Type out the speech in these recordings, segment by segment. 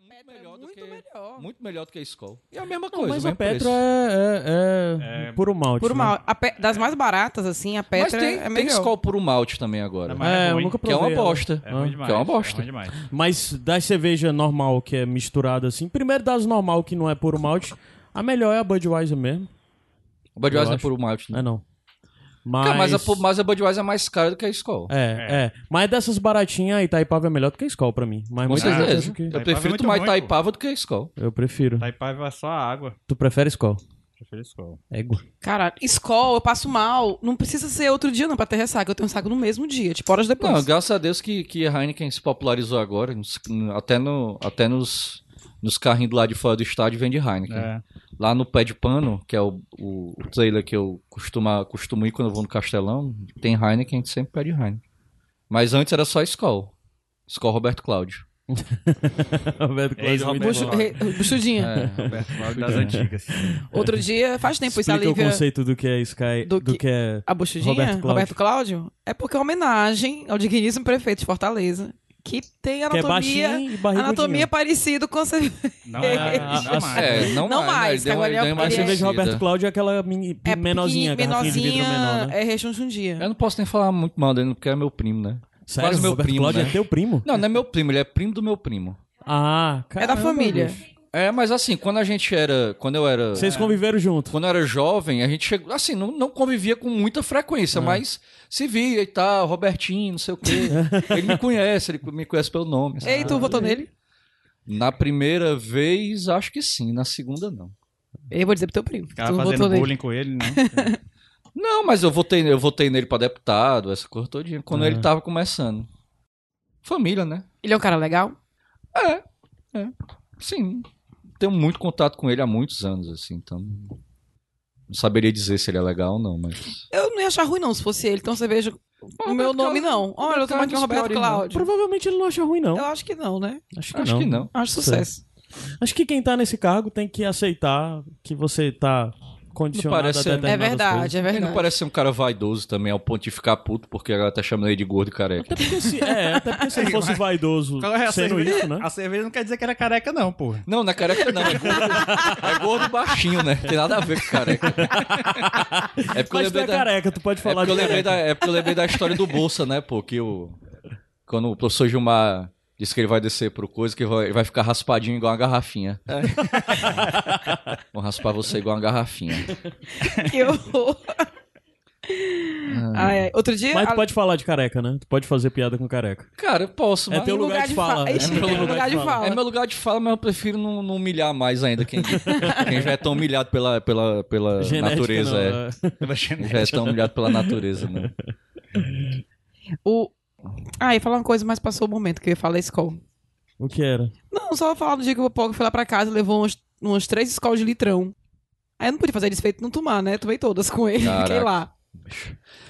muito melhor do muito que melhor. muito melhor do que a Skol. E é a mesma Não, coisa, mas a Petra é, é, é É. puro malte. Por né? mal. A pe- Das mais baratas, assim, a Mas Petra tem, é tem melhor. Skol puro malte também agora. Mas É, eu nunca que é uma provei bosta. É ruim demais. Que é uma bosta. ruim demais. Mas das cerveja normal que é misturada assim, primeiro das normal que não é puro malte, a melhor é a Budweiser mesmo. O Budweiser Eu é acho. puro malte, né? É não. Mas, Cara, mas, a, mas a Budweiser é mais cara do que a Skol. É, é, Mas dessas baratinhas, a Itaipava é melhor do que a Skol pra mim. Mas Com muita certeza. que... Eu Itaipava é prefiro muito tomar. Itaipava do que a Skol. Eu prefiro. Taipava é só água. Tu prefere Skol? Prefiro escola. Égua. Cara, escola, eu passo mal. Não precisa ser outro dia, não, pra ter ressaca. Eu tenho ressaca no mesmo dia, tipo, horas depois. Não, graças a Deus que, que a Heineken se popularizou agora. até no, até nos, nos carrinhos do lado de fora do estádio vende Heineken. É. Lá no Pé de Pano, que é o, o, o trailer que eu costumo, costumo ir quando eu vou no Castelão, tem Heineken, a gente sempre pede Heineken. Mas antes era só Skol. Skol Roberto Cláudio. Roberto Cláudio é Roberto. Bucho, re- buchudinha. É. Roberto Cláudio das antigas. Outro dia, faz tempo, isso a Explica o Lívia... conceito do que é Sky, Do do, que- que... é... A buchudinha? Roberto Roberto Cláudio. Cláudio? É porque é uma homenagem ao digníssimo prefeito de Fortaleza, que tem Que é anatomia... baixinho e barrigudinho. anatomia parecida com a cerveja. Não é, não é ah, mais. É, não, Não mais, né? mais, agora é- cerveja emagrecida. Roberto Cláudio é aquela mini, É menorzinha, de menorzinha, menor, né? é rechonchundinha. Eu não posso nem falar muito mal dele, porque é meu primo, né? Sério, quase meu Roberto primo, Cláudio né? é teu primo? Não, não é meu primo, ele é primo do meu primo. Ah, É da família. bicho. É, mas assim, quando a gente era. Quando eu era. Vocês conviveram junto. Quando eu era jovem, a gente chegou. Assim, não, não convivia com muita frequência, mas se via e tal, Robertinho, não sei o quê. ele me conhece, ele me conhece pelo nome. sabe? Ei, tu votou nele? Na primeira vez, acho que sim. Na segunda, não. Eu vou dizer pro teu primo. Ficava tu fazendo votou nele. bullying com ele, né? Não, mas eu votei, eu votei nele pra deputado, essa coisa todinha, quando Ah. ele tava começando. Família, né? Ele é um cara legal? É, é. Sim. Tenho muito contato com ele há muitos anos, assim, então. Não saberia dizer se ele é legal ou não, mas. Eu não ia achar ruim, não, se fosse ele. Então cerveja. O meu Roberto nome, não. Olha, eu tô aqui Roberto o Roberto Cláudio, Cláudio. Provavelmente ele não acha ruim, não. Eu acho que não, né? Acho que Acho não. que não. Acho sucesso. Acho que quem tá nesse cargo tem que aceitar que você tá condicionado parece- a É É verdade, coisas. é Ele não verdade. parece ser um cara vaidoso também, ao ponto de ficar puto, porque ela tá chamando ele de gordo e careca. Até porque se, é, até porque se ele fosse vaidoso é a sendo cerveja? isso, né? A cerveja não quer dizer que era careca, não, pô. Não, não é careca não, é gordo, é gordo baixinho, né? Tem nada a ver com careca. É porque eu Mas tu lembrei é da... careca, tu pode É falar porque, eu de lembrei careca. da, é porque eu lembrei da história do Bolsa, né, pô? Que o... Quando o professor Gilmar disse que ele vai descer pro coisa, que vai, ele vai ficar raspadinho igual uma garrafinha. Vou raspar você igual uma garrafinha. Que horror. Ai. Outro dia. Mas tu a- pode falar de careca, né? Tu pode fazer piada com careca. Cara, eu posso, É mas... teu lugar de fala. fa- É meu é lugar de fala. É meu lugar de fala, mas eu prefiro não, não humilhar mais ainda quem, quem já é tão humilhado pela, pela, pela Genética, natureza. não, é. é. Quem já é tão humilhado pela natureza, né? O... Ah, ia falar uma coisa, mas passou o momento que eu ia falar escola. O que era? Não, só falar do dia que o Pogo foi lá pra casa e levou umas, umas três escolas de litrão. Aí eu não podia fazer desfeito não tomar, né? Tomei todas com ele, Caraca. fiquei lá.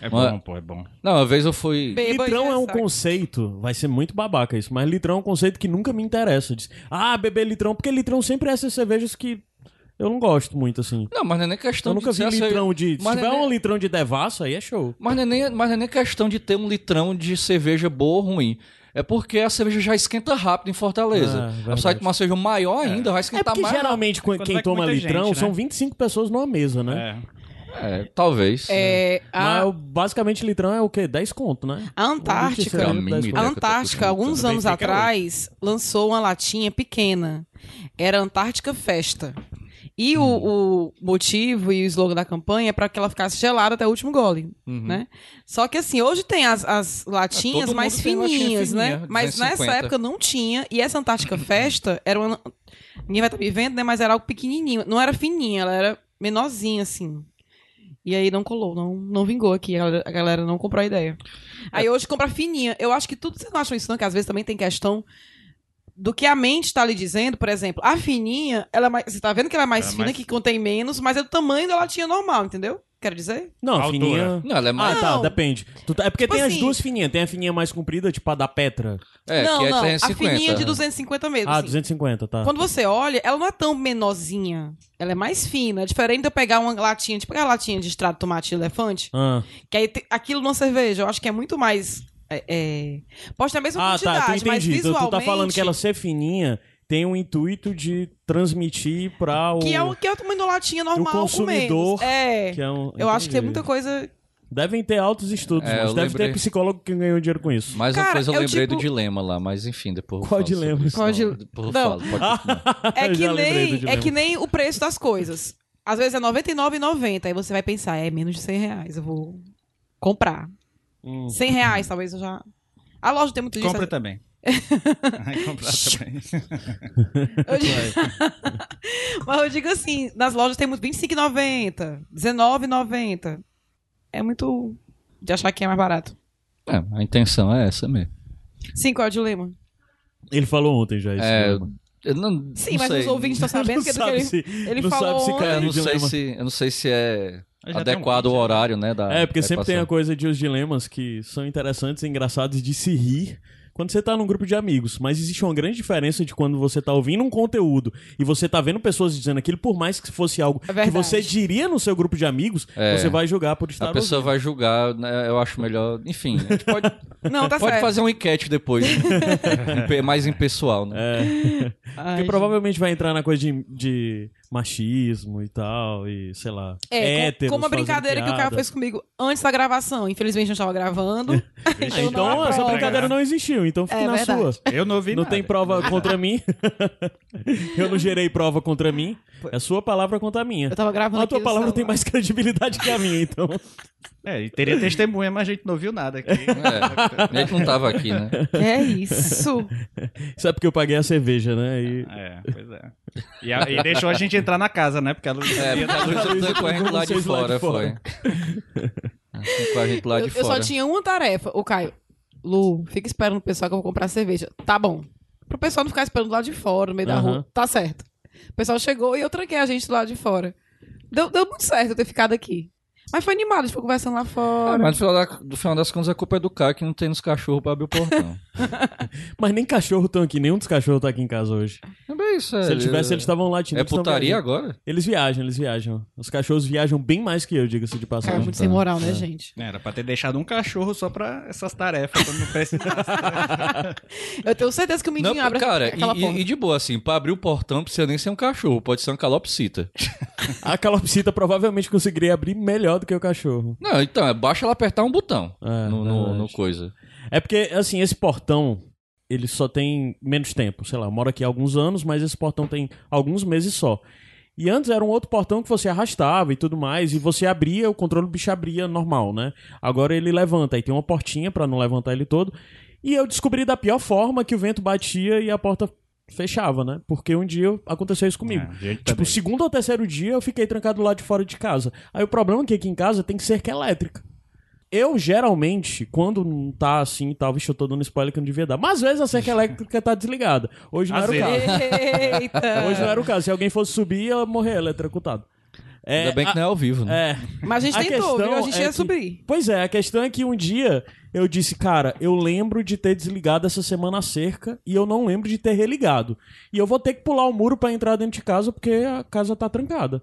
É Uma- bom, pô, é bom. Não, uma vez eu fui... Beba e litrão é um conceito, vai ser muito babaca isso, mas litrão é um conceito que nunca me interessa. Diz, ah, beber litrão, porque litrão sempre é essas cervejas que eu não gosto muito, assim. Não, mas não é nem questão Eu nunca de vi ser essa- litrão de. Se Mas tiver não é nem- um litrão de devassa, aí é show. Mas não, é nem, mas não é nem questão de ter um litrão de cerveja boa ou ruim. É porque a cerveja já esquenta rápido em Fortaleza. Ah, Aí verdade. você vai tomar cerveja maior ainda, vai É esquentar porque mais rápido. geralmente quando- Quando quem vai com toma litrão gente, né? são 25 pessoas numa mesa, né? É. É, talvez. É, Mas a, o- basicamente litrão é o quê? 10 conto, né? a Antártica. Conto. A que tô Antártica, alguns anos atrás, lançou uma latinha pequena. Era Antártica Festa. E o, o motivo e o slogan da campanha é para que ela ficasse gelada até o último gole, Uhum. né? Só que assim, hoje tem as, as latinhas todo mais tem latinha fininhas, né? fininha, Mas 250. nessa época não tinha. E essa Antártica Festa era uma... Ninguém vai estar me vendo, né? Mas era algo pequenininho. Não era fininha, ela era menorzinha, assim. E aí não colou, não, não vingou aqui. A galera, a galera não comprou a ideia. Aí hoje compra fininha. Eu acho que tudo, vocês não acham isso não? Que às vezes também tem questão do que a mente tá lhe dizendo, por exemplo. A fininha, ela é mais, você tá vendo que ela é mais Ela é fina, mais- que contém menos, mas é do tamanho da latinha normal, entendeu? Quero dizer? Não, Altura. fininha. Não, ela é Ah, mais. tá, Não. depende. Tu tá- É porque Tipo tem as assim- duas fininhas. Tem a fininha mais comprida, tipo a da Petra. É, não, que é não. 350. A fininha de 250 mesmo. Ah, assim. 250, tá. Quando você olha, ela não é tão menorzinha. Ela é mais fina. É diferente de eu pegar uma latinha, tipo aquela latinha de extrato de tomate de elefante, Ah, que aí te- aquilo numa cerveja, eu acho que é muito mais. É, é... Pode ter a mesma Ah, tá, quantidade, tu mas entendi. Tu, visualmente... tu tá falando que ela ser fininha tem o intuito de transmitir para o. Que é o que é o tamanho da latinha normal com consumidor, menos. É. que é um- Eu acho que tem muita coisa. Devem ter altos estudos, É, mas deve lembrei. ter psicólogo que ganhou dinheiro com isso. Mais uma Cara, coisa eu é lembrei do tipo- dilema lá, mas enfim, depois eu Qual dilema? isso. Qual Não, dil- Depois eu Não. falo, pode continuar. É que, do nem, é que nem o preço das coisas. Às vezes é R$ 99,90. Aí você vai pensar, é menos de 100 reais. Eu vou comprar. Hum. 100 reais, talvez eu já. A loja tem muito disso. Compra também. Vai comprar também. Eu digo- Mas eu digo assim, nas lojas tem muito R$ 25,90, R$19,90. É muito de achar que é mais barato. É, a intenção é essa mesmo. Sim, qual é o dilema? Ele falou ontem já isso. É, eu não, Sim, não mas sei. os ouvintes estão sabendo que, do que sabe ele, se, ele não falou sabe se ontem. caiu eu não sei se, eu não sei se é Um adequado o vídeo, né? horário, né? Da, É, porque da sempre tem a coisa de os dilemas que são interessantes e engraçados de se rir quando você tá num grupo de amigos. Mas existe uma grande diferença de quando você tá ouvindo um conteúdo e você tá vendo pessoas dizendo aquilo, por mais que fosse algo É que você diria no seu grupo de amigos, É. você vai julgar por estar A pessoa vai julgar, né, eu acho melhor. Enfim, a gente pode, Não, tá pode certo. fazer uma enquete depois, né? Mais impessoal, né? É, Ai, porque provavelmente vai entrar na coisa de, de machismo e tal, e sei lá. É, héteros como a brincadeira que o cara fez comigo antes da gravação. Infelizmente não estava gravando. Não então essa brincadeira não existiu, então fique É na verdade. sua. Eu não ouvi Não nada. tem prova contra mim. eu não gerei prova contra mim. É sua palavra contra a minha. Eu tava gravando A tua palavra tem mais credibilidade que a minha, então. É, e teria testemunha, mas a gente não ouviu nada aqui. É, a gente não tava aqui, né? É isso? Isso é porque eu paguei a cerveja, né? E... É, pois é. E, a- e deixou a gente entrar na casa, né? Porque a luz É, a Luísa Luísa foi com a gente lá de lá de fora, fora. foi. Com a gente lá Eu, de eu só fora. tinha uma tarefa. O Caio, Lu, fica esperando o pessoal que eu vou comprar cerveja. Tá bom. Pro pessoal não ficar esperando lá de fora, no meio da Aham. rua. Tá certo. O pessoal chegou e eu tranquei a gente do lado de fora. Deu, deu muito certo eu ter ficado aqui. Mas foi animado, a gente foi conversando lá fora. mas no final, da, no final das contas a culpa é do cara que não tem nos cachorros pra abrir o portão. Mas nem cachorro estão aqui, nenhum dos cachorros tá aqui em casa hoje. É bem isso, é. Se eles tivessem, eles estavam latindo. É eles putaria agora? Eles viajam, eles viajam. Os cachorros viajam bem mais que eu, diga-se de passagem. muito sem moral, né, gente? Era pra ter deixado um cachorro só pra essas tarefas, quando não precisasse. Eu tenho certeza que o menino abre cara, aquela e, porta. e- e de boa, assim, pra abrir o portão não precisa nem ser um cachorro, pode ser uma calopsita. A calopsita provavelmente conseguiria abrir melhor do que o cachorro. Não, então, é basta ela apertar um botão É, no, no, no coisa. É porque, assim, esse portão, ele só tem menos tempo. Sei lá, eu moro aqui há alguns anos, mas esse portão tem alguns meses só. E antes era um outro portão que você arrastava e tudo mais, e você abria, o controle do bicho abria normal, né? Agora ele levanta, aí tem uma portinha pra não levantar ele todo. E eu descobri da pior forma que o vento batia e a porta fechava, né? Porque um dia aconteceu isso comigo. É, gente Tipo, também. o segundo ou terceiro dia eu fiquei trancado lá de fora de casa. Aí o problema é que aqui em casa tem cerca elétrica. Eu, geralmente, quando não tá assim e tal, vixe, eu tô dando spoiler que não devia dar. Mas às vezes a cerca elétrica tá desligada. Hoje não Às era o caso. Eita! Hoje não era o caso. Se alguém fosse subir, ia morrer eletrocutado. É, Ainda bem que não é ao vivo, né? é, Mas a gente A tentou, viu? A gente é ia que- subir. Pois é, a questão é que um dia eu disse, cara, eu lembro de ter desligado essa semana a cerca e eu não lembro de ter religado. E eu vou ter que pular o muro pra entrar dentro de casa porque a casa tá trancada.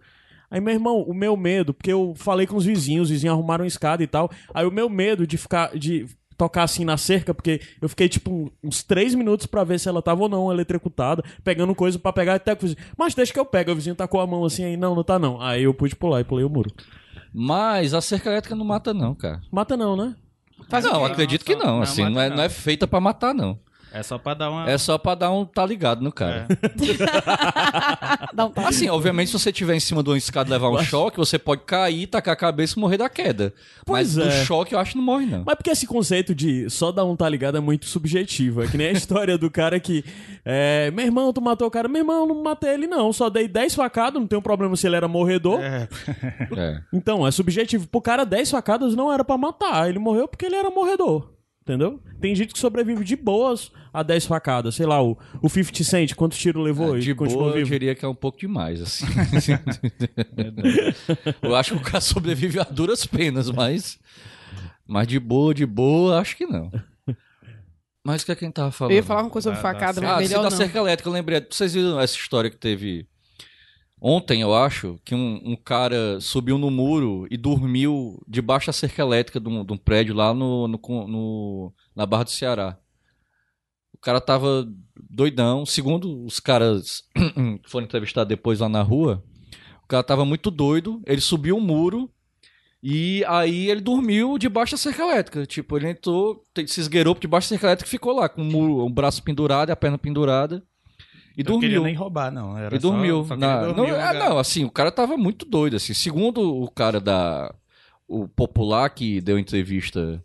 Aí, meu irmão, o meu medo, porque eu falei com os vizinhos, os vizinhos arrumaram escada e tal. Aí o meu medo de ficar. de tocar assim na cerca, porque eu fiquei tipo um- uns três minutos pra ver se ela tava ou não eletrocutada, pegando coisa pra pegar até que o vizinho. Mas deixa que eu pego, o vizinho tacou a mão assim aí, não, não tá não. Aí eu pude pular e pulei o muro. Mas a cerca elétrica não mata, não, cara. Mata não, né? Faz não, acredito Não, que não. não Assim, mata, não é, não. não é feita pra matar, não. É só pra dar uma. É só pra dar um tá ligado no cara. Um tapa. Assim, obviamente, se você estiver em cima de uma escada e levar um choque, você pode cair, tacar a cabeça e morrer da queda. Pois Mas é. do choque eu acho que não morre, não. Mas porque esse conceito de só dar um tá ligado é muito subjetivo. É que nem a história do cara que. É, meu irmão, tu matou o cara. Meu irmão, eu não matei ele, não. Só dei 10 facadas, não tem um problema se ele era morredor. É, É. Então, é subjetivo. Pro cara, 10 facadas não era pra matar. Ele morreu porque ele era morredor. Entendeu? Tem gente que sobrevive de boas a 10 facadas. Sei lá, o, o 50 Cent, quantos tiros levou? É, de boa, eu vivo. diria que é um pouco demais, assim. eu acho que o cara sobrevive a duras penas, mas... Mas de boa, de boa, acho que não. Mas o que é que a gente tava falando? Eu ia falar uma coisa sobre Da- da facada. Ah, mas sim, melhor da não. cerca elétrica, eu lembrei. Vocês viram essa história que teve ontem, eu acho, que um, um cara subiu no muro e dormiu debaixo da cerca elétrica de um, de um prédio lá no, no, no- na Barra do Ceará. cara tava doidão. Segundo os caras que foram entrevistados depois lá na rua, o cara tava muito doido. Ele subiu um muro e aí ele dormiu debaixo da cerca elétrica. Tipo, ele entrou, se esgueirou debaixo da cerca elétrica e ficou lá, com o, muro, o braço pendurado e a perna pendurada. E dormiu. nem roubar, não. Era E só- dormiu. só na- não, é, não, assim, o cara tava muito doido, assim. Segundo o cara da... O popular que deu entrevista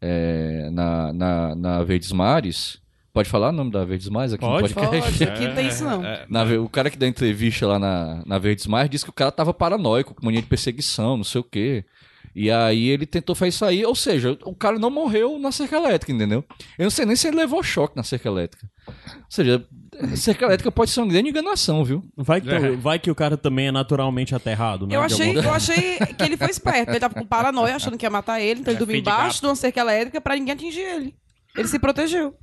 é, na, na, na Verdes Mares... Pode falar o nome da Verdes Mares aqui Pode, no podcast? Pode, aqui não tem isso não. É, Na o cara que deu entrevista lá na, na Verdes Mares disse que o cara tava paranoico, com mania de perseguição, não sei o quê. E aí ele tentou fazer isso aí, ou seja, o cara não morreu na cerca elétrica, entendeu? Eu não sei nem se ele levou choque na cerca elétrica. Ou seja, a cerca elétrica pode ser uma grande enganação, viu? Vai que, É. vai que o cara também é naturalmente aterrado, né? Eu de achei, eu achei que ele foi esperto. Ele tava com paranoia, achando que ia matar ele, então ele É, dormiu de embaixo gato. de uma cerca elétrica pra ninguém atingir ele. Ele se protegeu.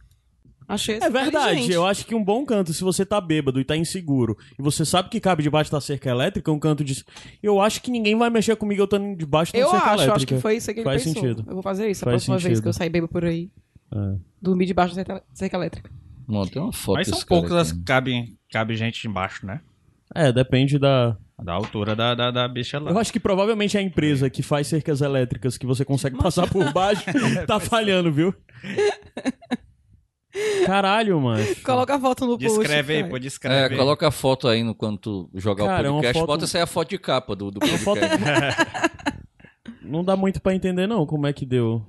Achei isso É verdade, eu acho que um bom canto, se você tá bêbado e tá inseguro, e você sabe que cabe debaixo da cerca elétrica, um canto de. Eu acho que ninguém vai mexer comigo eu estando debaixo da Eu cerca acho, eu elétrica. acho que foi isso que ele Faz pensou. sentido. Eu vou fazer isso a Faz próxima vez sentido. que eu sair bêbado por aí. É. Dormir debaixo da cerca- cerca elétrica. Não, tem uma foto Mas são poucas as que cabem, cabe gente embaixo, né? É, depende da. Da altura da, da, da bicha lá. Eu acho que provavelmente a empresa que faz cercas elétricas que você consegue passar por baixo tá falhando, viu? Caralho, mano. Coloca a foto no post. Descreve aí, pô, É, descreve. aí. coloca a foto aí no, quando tu jogar Cara, é o uma podcast. foto- Bota essa aí a foto de capa do, do Uma foto- podcast. Não dá muito pra entender, não, como é que deu.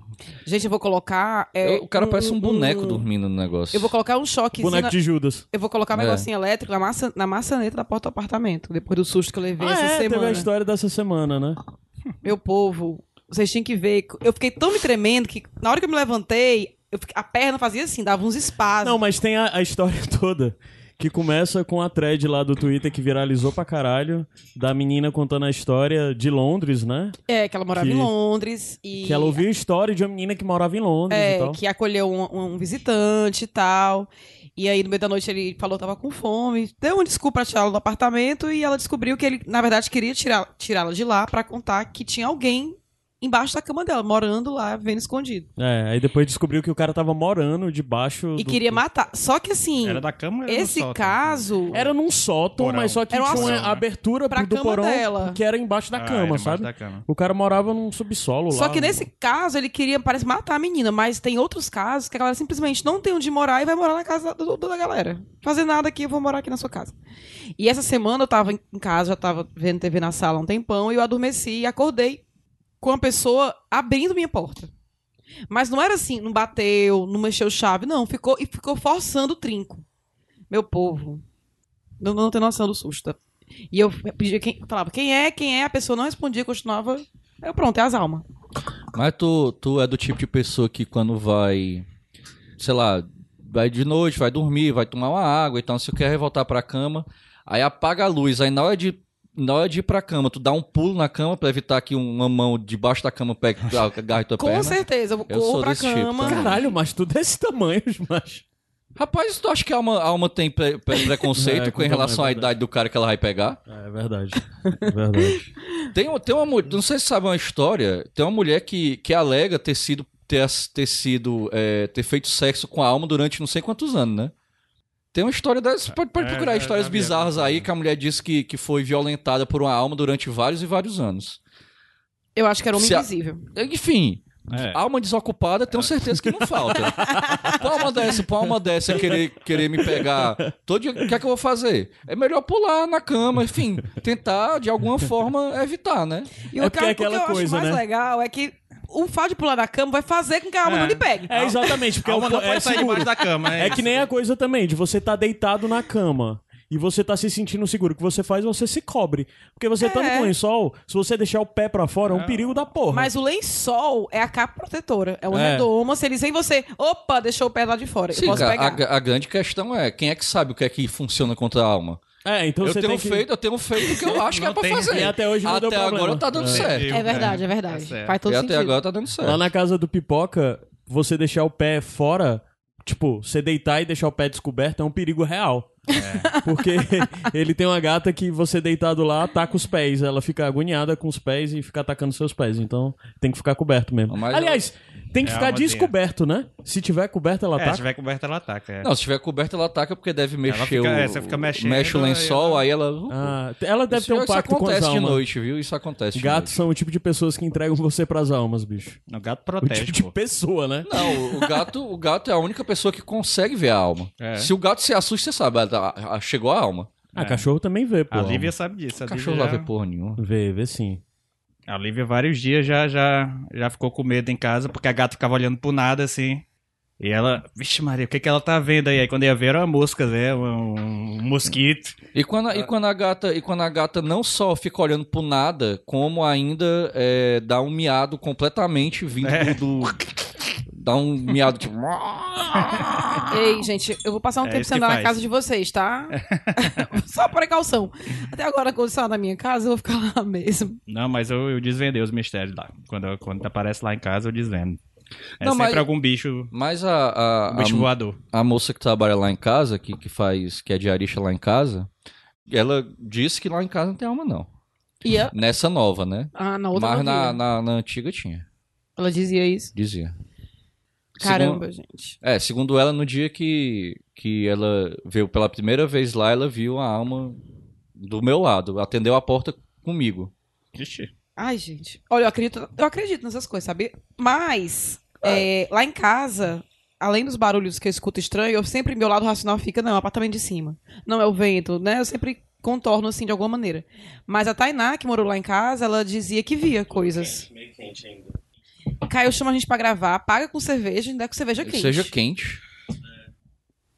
Gente, eu vou colocar. é, o cara parece um boneco um- dormindo no negócio. Eu vou colocar um choquezinho. Boneco na- de Judas. Eu vou colocar um É. negocinho elétrico na, massa... na maçaneta da porta do apartamento. Depois do susto que eu levei Ah, essa é, teve semana. a história dessa semana, né? Meu povo, vocês tinham que ver. Eu fiquei tão me tremendo que na hora que eu me levantei, eu a perna fazia assim, dava uns espasmos. Não, mas tem a, a história toda. Que começa com a thread lá do Twitter que viralizou pra caralho. Da menina contando a história de Londres, né? É, que ela morava Que- em Londres. E Que ela ouviu a história de uma menina que morava em Londres e É, tal. que acolheu um, um visitante e tal. E aí, no meio da noite, ele falou que tava com fome. Deu uma desculpa pra tirá-la do apartamento e ela descobriu que ele, na verdade, queria tirá-la de lá pra contar que tinha alguém embaixo da cama dela, morando lá, vendo escondido. É, aí depois descobriu que o cara tava morando debaixo. E do- queria matar. Só que assim, Era da cama ou era no esse sótão? caso. Era num sótão, Porão. mas só que Era uma tinha uma só, né? abertura Pra do cama porão dela. que era embaixo da Ah, cama, embaixo sabe? da cama. O cara morava num subsolo lá. Só que nesse caso, ele queria, parece, matar a menina, mas tem outros casos que a galera simplesmente não tem onde morar e vai morar na casa do- do- da galera. Fazer nada aqui, eu vou morar aqui na sua casa. E essa semana eu tava em em casa, já tava vendo TV na sala há um tempão, e eu adormeci e acordei com a pessoa abrindo minha porta. Mas não era assim, não bateu, não mexeu chave, não. Ficou e ficou forçando o trinco. Meu povo. Não, não tem noção do susto. E eu pedia quem, falava, quem é, quem é, a pessoa não respondia, continuava. Eu, pronto, é as almas. Mas tu, tu é do tipo de pessoa que quando vai, sei lá, vai de noite, vai dormir, vai tomar uma água e tal, se quer voltar pra cama, aí apaga a luz, aí na hora de na hora de ir pra cama, tu dá um pulo na cama pra evitar que uma mão debaixo da cama pegue agarre tua Com perna. certeza, eu Eu corro sou pra desse tipo cama. também. Caralho, mas tu desse tamanho, mas. Rapaz, tu acha que a alma, a alma tem pre- pre- preconceito É, com em relação é à idade do cara que ela vai pegar? É verdade. É verdade. Tem, tem uma mulher, não sei se sabe uma história, tem uma mulher que, que alega ter sido, ter, ter sido, é, ter feito sexo com a alma durante não sei quantos anos, né? Tem uma história dessas, pode, pode É, procurar já- histórias vi bizarras aí, que a mulher disse que, que foi violentada por uma alma durante vários e vários anos. Eu acho que era homem Se a- invisível. Enfim, É. alma desocupada, tenho certeza que não falta. Pra alma dessa, pra alma dessa querer, querer me pegar todo dia, o que é que eu vou fazer? É melhor pular na cama, enfim, tentar de alguma forma evitar, né? E É o porque cara, é aquela que eu coisa, acho mais né? legal é que o fato de pular na cama vai fazer com que a alma É. não lhe pegue. É exatamente, porque A alma é, não o- é pode sair seguro. debaixo da cama. É que nem a coisa também, de você tá deitado na cama. E você tá se sentindo seguro. O que você faz, você se cobre. Porque você tá É. no lençol, se você deixar o pé pra fora, é um perigo da porra. Mas o lençol é a capa protetora. É uma É. redoma. Se eles veem você, opa, deixou o pé lá de fora. Sim, eu posso pegar. a, a grande questão é quem é que sabe o que é que funciona contra a alma? É, então eu você tenho tem que... feito, eu tenho feito o que eu acho que é pra tem- fazer. E até hoje não Até deu problema. agora tá dando É. certo. É verdade, é verdade. Tá. Faz todo E sentido. até agora tá dando certo. Lá na casa do Pipoca, você deixar o pé fora, tipo, você deitar e deixar o pé descoberto é um perigo real. Porque ele tem uma gata que você deitado lá, ataca os pés. Ela fica agoniada com os pés e fica atacando seus pés. Então tem que ficar coberto mesmo. Mas Aliás, tem que É ficar descoberto, né? Se tiver coberto, ela É, se ataca. tiver coberta, ela ataca. É. Não, se tiver coberta, ela ataca porque deve mexer fica- o. é, você fica mexendo, mexe o lençol, aí ela. Ah, ela deve isso, ter um isso pacto com as acontece de almas. noite, viu? Isso acontece. de Gatos noite. são o tipo de pessoas que entregam você pras almas, bicho. O gato O protege, tipo de pô. pessoa, né? Não, o- o gato, o gato é a única pessoa que consegue ver a alma. É. Se o gato se assusta, você sabe, ah, ah, chegou a alma. Ah, cachorro também vê, pô. A Lívia sabe disso. A cachorro Lívia lá já... vê porra nenhuma. Vê, vê sim. A Lívia vários dias já, já, já ficou com medo em casa, porque a gata ficava olhando pro nada, assim. E ela, vixe Maria, o que, que ela tá vendo aí? Aí quando ia ver era uma mosca, né? Um, um mosquito. E quando, a- e quando a gata e quando a gata não só fica olhando pro nada, como ainda é, dá um miado completamente vindo É. do, dá um miado tipo Ei, gente, eu vou passar um É tempo sem andar na casa de vocês, tá? Só precaução. Até agora, quando você na minha casa, eu vou ficar lá mesmo. Não, mas eu, eu desvendei os mistérios lá. Quando, quando aparece lá em casa, eu desvendo. É Não, sempre mas- algum bicho, Mas a, a, um bicho a, voador. a moça que trabalha lá em casa, que, que faz, que é diarista lá em casa, ela disse que lá em casa não tem alma, não. E a... Nessa nova, né? Ah, na outra Mas na, na, na antiga tinha, Ela dizia isso. dizia. Caramba, Segundo, gente. é, segundo ela, no dia que, que ela veio pela primeira vez lá, ela viu a alma do meu lado, atendeu a porta comigo. Ixi. Ai, gente. Olha, eu acredito, eu acredito nessas coisas, sabe? Mas, é, lá em casa, além dos barulhos que eu escuto estranho, eu sempre, meu lado racional fica, não, é o apartamento de cima. Não é o vento, né? Eu sempre contorno assim de alguma maneira. Mas a Tainá, que morou lá em casa, ela dizia que via coisas. Meio quente ainda. Caio chama a gente pra gravar, paga com cerveja, ainda é com cerveja quente. Seja quente.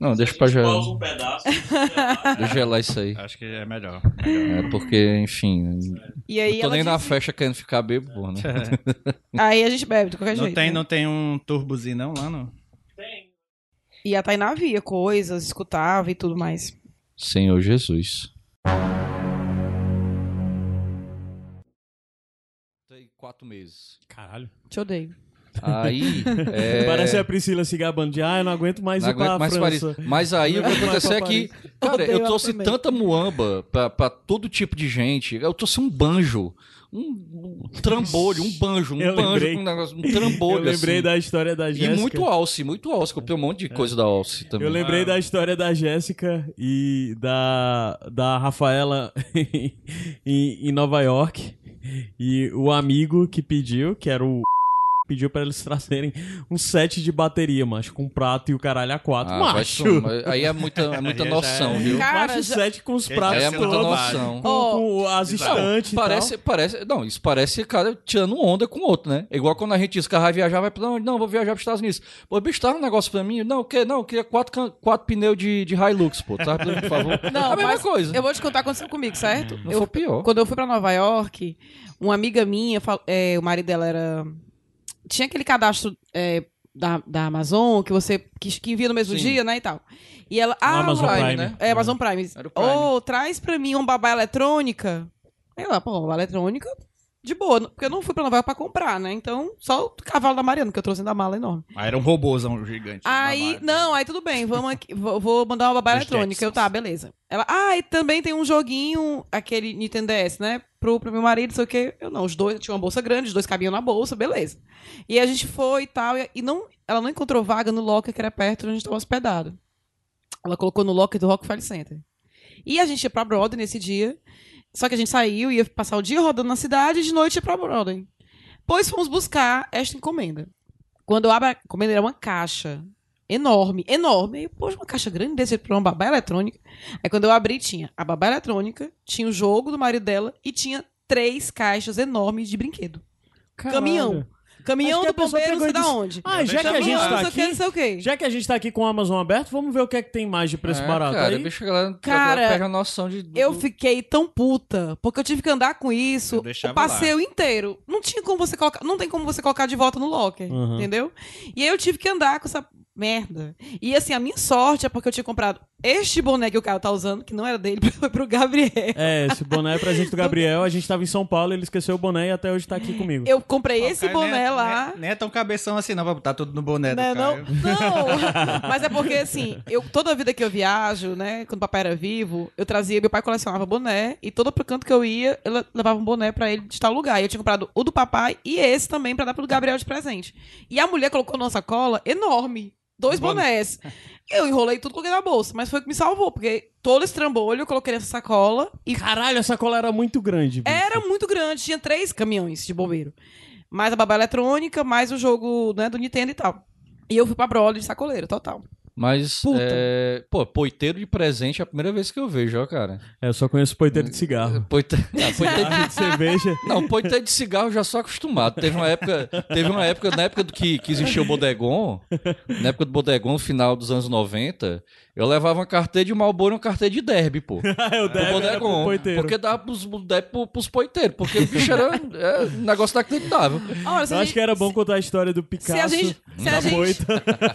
Não, deixa pra gelar, um pedaço. deixa gelar isso aí. Acho que é melhor. É porque, enfim, E aí, tô nem na dizia- festa querendo ficar bebo, né? aí a gente bebe de qualquer Não jeito. tem, né? não tem um turbozinho não lá no... E a Tainá via coisas, escutava e tudo mais. Senhor Jesus. Quatro meses. Caralho. Te odeio. Aí. é, Parece a Priscila se gabando de, ah, eu não aguento mais não ir pra aguento mais França. Paris. Mas aí o que Não aguento mais acontece é pra que, cara, eu trouxe também. tanta muamba pra, pra todo tipo de gente. Eu trouxe um banjo. Um, um trambolho, um banjo, um Eu banjo, lembrei. um, negócio, um trambolho. Eu lembrei assim. da história da E Jéssica. muito alce, muito alce. Comprei um monte de coisa da alce também. Eu lembrei da história da Jéssica e da, da Rafaela em, em Nova York. E o amigo que pediu, que era o. Pediu pra eles trazerem um set de bateria, macho, com prato e o caralho a quatro. Ah, macho! Aí é muita, é muita noção, viu? Cara, macho já- set com os pratos Aí é muita todos, noção. com, com as estantes e Parece, parece, não, isso parece cara tirando onda com o outro, né? Igual quando a gente diz que vai viajar, vai pra onde? Não, vou viajar pros Estados Unidos. Pô, bicho, tá um negócio pra mim? Não, o quê? Não, eu queria quatro, quatro pneus de, de Hilux, pô. Tá, por favor? Não, é a mesma mas coisa. eu vou te contar o que aconteceu comigo, certo? Não eu, foi pior. Quando eu fui pra Nova York, uma amiga minha, é, o marido dela era. Tinha aquele cadastro é, da, da Amazon que você que, que envia no mesmo Sim. dia, né? E tal. E ela. Ah, Amazon Luana, Prime, né? É, Amazon Prime. Era o Prime. Ô, traz pra mim uma babá eletrônica. Aí lá, pô, babá eletrônica, de boa. Porque eu não fui pra Nova York pra comprar, né? Então, só o cavalo da Mariana, que eu trouxe da mala enorme. Aí era um robôzão gigante. Aí, não, aí tudo bem, vamos aqui, vou, vou mandar uma babá eletrônica. Eu, tá, beleza. Ela, ah, e também tem um joguinho, aquele Nintendo DS, né? Pro, pro meu marido, sei o quê. Eu não, os dois, tinha uma bolsa grande, os dois cabiam na bolsa, beleza. E a gente foi e tal, e, e não, ela não encontrou vaga no locker que era perto onde a gente tava hospedado. Ela colocou no locker do Rockefeller Center. E a gente ia pra Broadway nesse dia, só que a gente saiu, ia passar o dia rodando na cidade e de noite ia pra Broadway. Pois fomos buscar esta encomenda. Quando eu abro a encomenda, era uma caixa enorme, enorme. Aí, poxa, uma caixa grande desse pra uma babá eletrônica. Aí quando eu abri, tinha a babá eletrônica, tinha o jogo do marido dela e tinha três caixas enormes de brinquedo. Caminhão. Caminhão do bombeiro, não sei pegou e da onde. Ah, já que a gente tá aqui. sei o que. Já que a gente tá aqui com o Amazon aberto, vamos ver o que é que tem mais de preço É, barato. Cara, aí. bicho, a galera, Cara, pega noção de. do- Eu fiquei tão puta, porque eu tive que andar com isso o passeio inteiro. Não tinha como você colocar, não tem como você colocar de volta no locker, Uhum. entendeu? E aí eu tive que andar com essa merda. E assim, a minha sorte é porque eu tinha comprado este boné que o cara tá usando, que não era dele, foi pro Gabriel. É, esse boné é presente do Gabriel. A gente tava em São Paulo, ele esqueceu o boné e até hoje tá aqui comigo. Eu comprei Ó, o esse Caio boné nem é- lá. Nem, nem é tão cabeção assim, não, pra botar tudo no boné Né, do não, Caio. não, mas é porque assim, eu, toda vida que eu viajo, né, quando o papai era vivo, eu trazia, meu pai colecionava boné, e todo pro canto que eu ia, eu le- levava um boné pra ele de tal lugar. E eu tinha comprado o do papai e esse também pra dar pro Gabriel de presente. E a mulher colocou numa sacola enorme, dois Boné. bonés. Eu enrolei tudo, coloquei na bolsa, mas foi o que me salvou, porque todo esse trambolho eu coloquei nessa sacola e Caralho, essa cola era muito grande. bicho. era muito grande, tinha três caminhões de bombeiro. Mais a babá eletrônica, mais o jogo né, do Nintendo e tal. E eu fui pra Broly de sacoleiro, total. Mas, é... pô, poiteiro de presente é a primeira vez que eu vejo, ó, cara. É, eu só conheço poiteiro de cigarro. Poite... Ah, poiteiro de cerveja. Não, poiteiro de cigarro eu já sou acostumado. Teve uma época, teve uma época, na época do que, que existia o Bodegon, na época do Bodegon, no final dos anos 90, eu levava uma carteira de Malboro e uma carteira de Derby, pô. É, o pro Bodegon. poiteiro. Porque dava pros, Derby pro- pros poiteiros, porque o bicho era é, um negócio inacreditável. Se Eu a acho gente- que era bom contar a história do Picasso Se a gente, se a gente,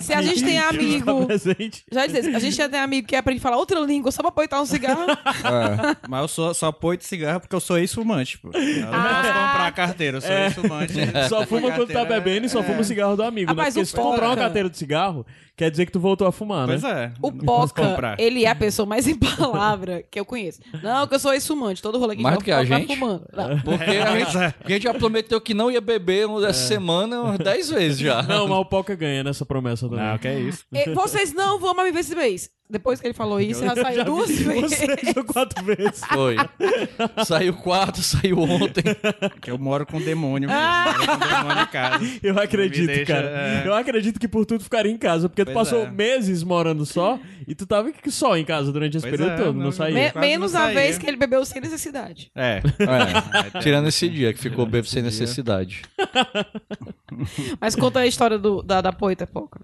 se a gente tem amigo. Presente. Já disse, a gente já tem amigo que aprende a falar outra língua só pra poitar um cigarro. Mas eu sou, só poito cigarro porque eu sou ex-fumante, pô. Eu não posso comprar a carteira, eu sou ex-fumante. Só fuma quando tá bebendo e só fuma o cigarro do amigo, Rapaz, né? Porque se tu comprar uma carteira de cigarro, quer dizer que tu voltou a fumar, Pois né? é. O Poca, ele é a pessoa mais em palavra que eu conheço. Não, que eu sou ex-fumante. Todo rolê que Mais a gente que a gente? tá fumando. Não. Porque a, Pois gente, é. porque a gente já prometeu que não ia beber essa semana umas 10 vezes já. Não, mas o Poca ganha nessa promessa também. Não, que é isso. Vocês não vão mais me ver esse mês. Depois que ele falou isso, já saiu duas vezes. Você ou quatro vezes. Foi. Saiu quatro, saiu ontem. Porque eu moro com demônio mesmo. Ah! Eu moro com demônio em casa. Eu acredito, deixa, cara. é. Eu acredito que por tudo ficaria em casa, porque tu Pois passou é. meses morando só e tu tava só em casa durante esse Pois período é, todo, não, não- saía. Me- menos não a saía. vez que ele bebeu sem necessidade. É. É, tirando esse dia que ficou bebo sem necessidade. Mas conta a história do, da, da poita, Poca.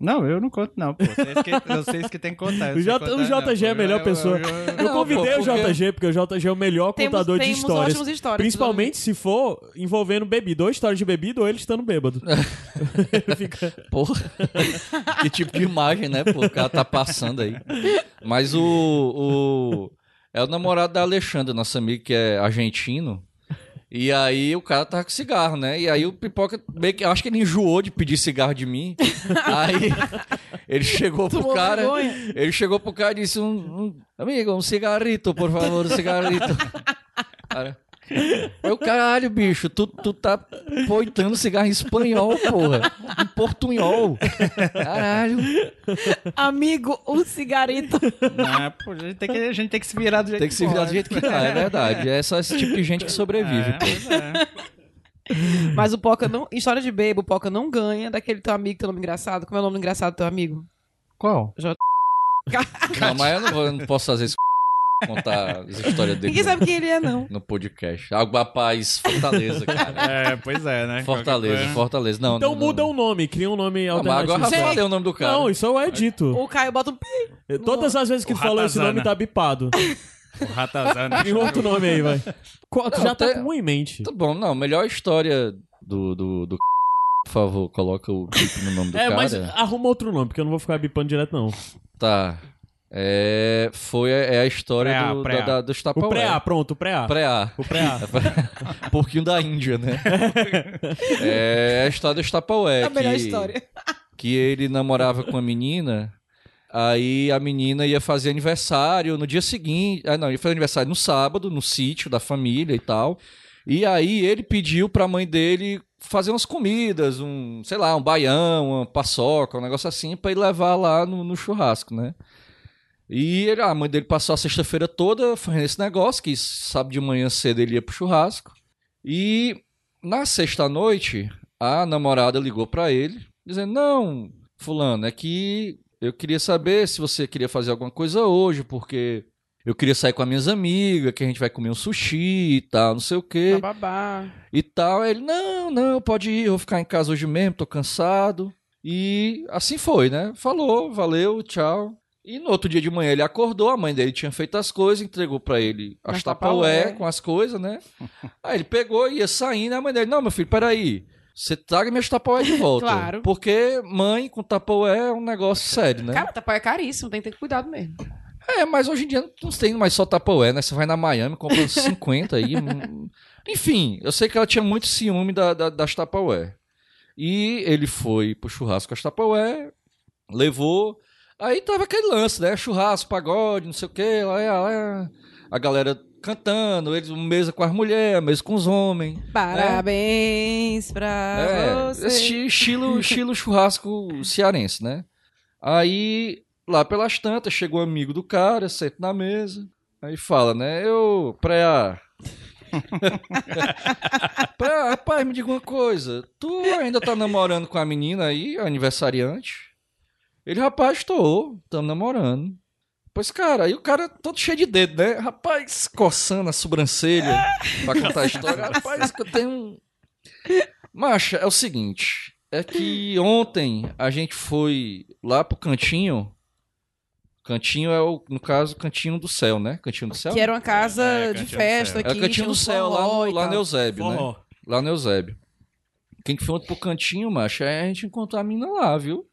Não, eu não conto, não, pô. Vocês que, vocês que tem que contar. O não J- contar, o não, JG é a melhor Eu- pessoa. eu- eu- Eu Não, convidei pô, o JG, porque o JG é o melhor Temos- contador de temos histórias. ótimas histórias, Principalmente se for envolvendo bebida. Ou história de bebida ou ele estando bêbado. Ele fica... Porra. que tipo de imagem, né, pô? O cara tá passando aí. Mas o. o é o namorado da Alexandra, nossa amiga, que é argentino. E aí o cara tava com cigarro, né? E aí o pipoca, meio que, eu acho que ele enjoou de pedir cigarro de mim. aí ele chegou pro Tomou cara. vergonha. Ele chegou pro cara e disse: um, um- Amigo, um cigarrito, por favor, um cigarrito. Cara, eu, caralho, bicho, tu, tu tá poitando cigarro em espanhol, porra. Em portunhol. Caralho. Amigo, um cigarrito. Não, pô, a, gente tem que, a gente tem que se virar do jeito Tem que se virar do jeito que dá, é verdade. É só esse tipo de gente que sobrevive. É, é. Mas o Poca não. História de bebo, o Poca não ganha daquele teu amigo que tem nome engraçado. Como é o nome engraçado do teu amigo? Qual? J- Não, mas eu não, vou- eu não posso fazer isso. Contar as histórias dele Ninguém no, sabe quem ele é, não. no podcast. Água Paz, Fortaleza, cara. É, pois é, né? Fortaleza. Fortaleza. Não, Então não, muda o nome, cria um nome Não, mas alternativo. agora Sei. já falei o nome do cara. Não, isso é dito. O Caio bota um pi. Todas as vezes que O tu falou esse nome tá bipado. O Ratazana. Um outro nome aí, vai. Tu Não, já tá com um em mente. Tá bom, não. Melhor história do. do, do por favor, coloca o bip no nome do É, cara. mas arruma outro nome, porque eu não vou ficar bipando direto, não. Tá. É, foi é a história Pré-A, do, pré-A. da, da, dos O pré-A, pronto, o pré-A. Pré-A. O pré-A. Porquinho da Índia, né? é a história dos Tupperware. a melhor que, história. Que ele namorava com uma menina, aí a menina ia fazer aniversário no dia seguinte. Ah, não, ia fazer aniversário no sábado, no sítio da família e tal. E aí ele pediu pra mãe dele fazer umas comidas, um, sei lá, um baião, uma paçoca, um negócio assim, pra ele levar lá no, no churrasco, né? E ele- a mãe dele passou a sexta-feira toda fazendo esse negócio, que sábado de manhã cedo ele ia pro churrasco. E na sexta-noite, a namorada ligou pra ele, dizendo: Não, Fulano, é que eu queria saber se você queria fazer alguma coisa hoje, porque eu queria sair com as minhas amigas, que a gente vai comer um sushi e tal, não sei o quê Babá. e tal. Aí Ele, não, não, pode ir, eu vou ficar em casa hoje mesmo, tô cansado. E assim foi, né? Falou, valeu, tchau. E no outro dia de manhã ele acordou, a mãe dele tinha feito as coisas, entregou pra ele as As tapaué Tupperware. com as coisas, né? Aí ele pegou e ia saindo, a mãe dele, não, meu filho, peraí. você traga minhas tapaué de volta. Claro. Porque mãe com tapaué é um negócio sério, né? Cara, tapau é caríssimo, tem que ter cuidado mesmo. É, mas hoje em dia não tem mais só tapaué, né? Você vai na Miami, compra uns 50 aí. Enfim, eu sei que ela tinha muito ciúme da, da, das tapaué. E ele foi pro churrasco com as tapaué, levou. Aí tava aquele lance, né? Churrasco, pagode, não sei o quê. Lá, lá, lá. A galera cantando, eles mesa com as mulheres, mesa com os homens. Parabéns pra É, você. esse estilo, estilo churrasco cearense, né? Aí, lá pelas tantas, chegou um amigo do cara, senta na mesa, aí fala, né? Eu, pra. pra, rapaz, me diga uma coisa. Tu ainda tá namorando com a menina aí, aniversariante? Ele, rapaz, tô, tamo namorando. Pois, cara, aí o cara todo cheio de dedo, né? Rapaz, coçando a sobrancelha pra contar a história. Rapaz, que eu tenho um. Macha, é o seguinte. É que ontem a gente foi lá pro cantinho. Cantinho é o, no caso, cantinho do céu, né? Cantinho do céu? Que era uma casa É, de Cantinho do festa. É aqui. o cantinho do céu, lá no, lá no Eusébio, né? Forró. Lá no Eusébio. Quem que foi ontem pro cantinho, macho, é a gente encontrou a mina lá, viu?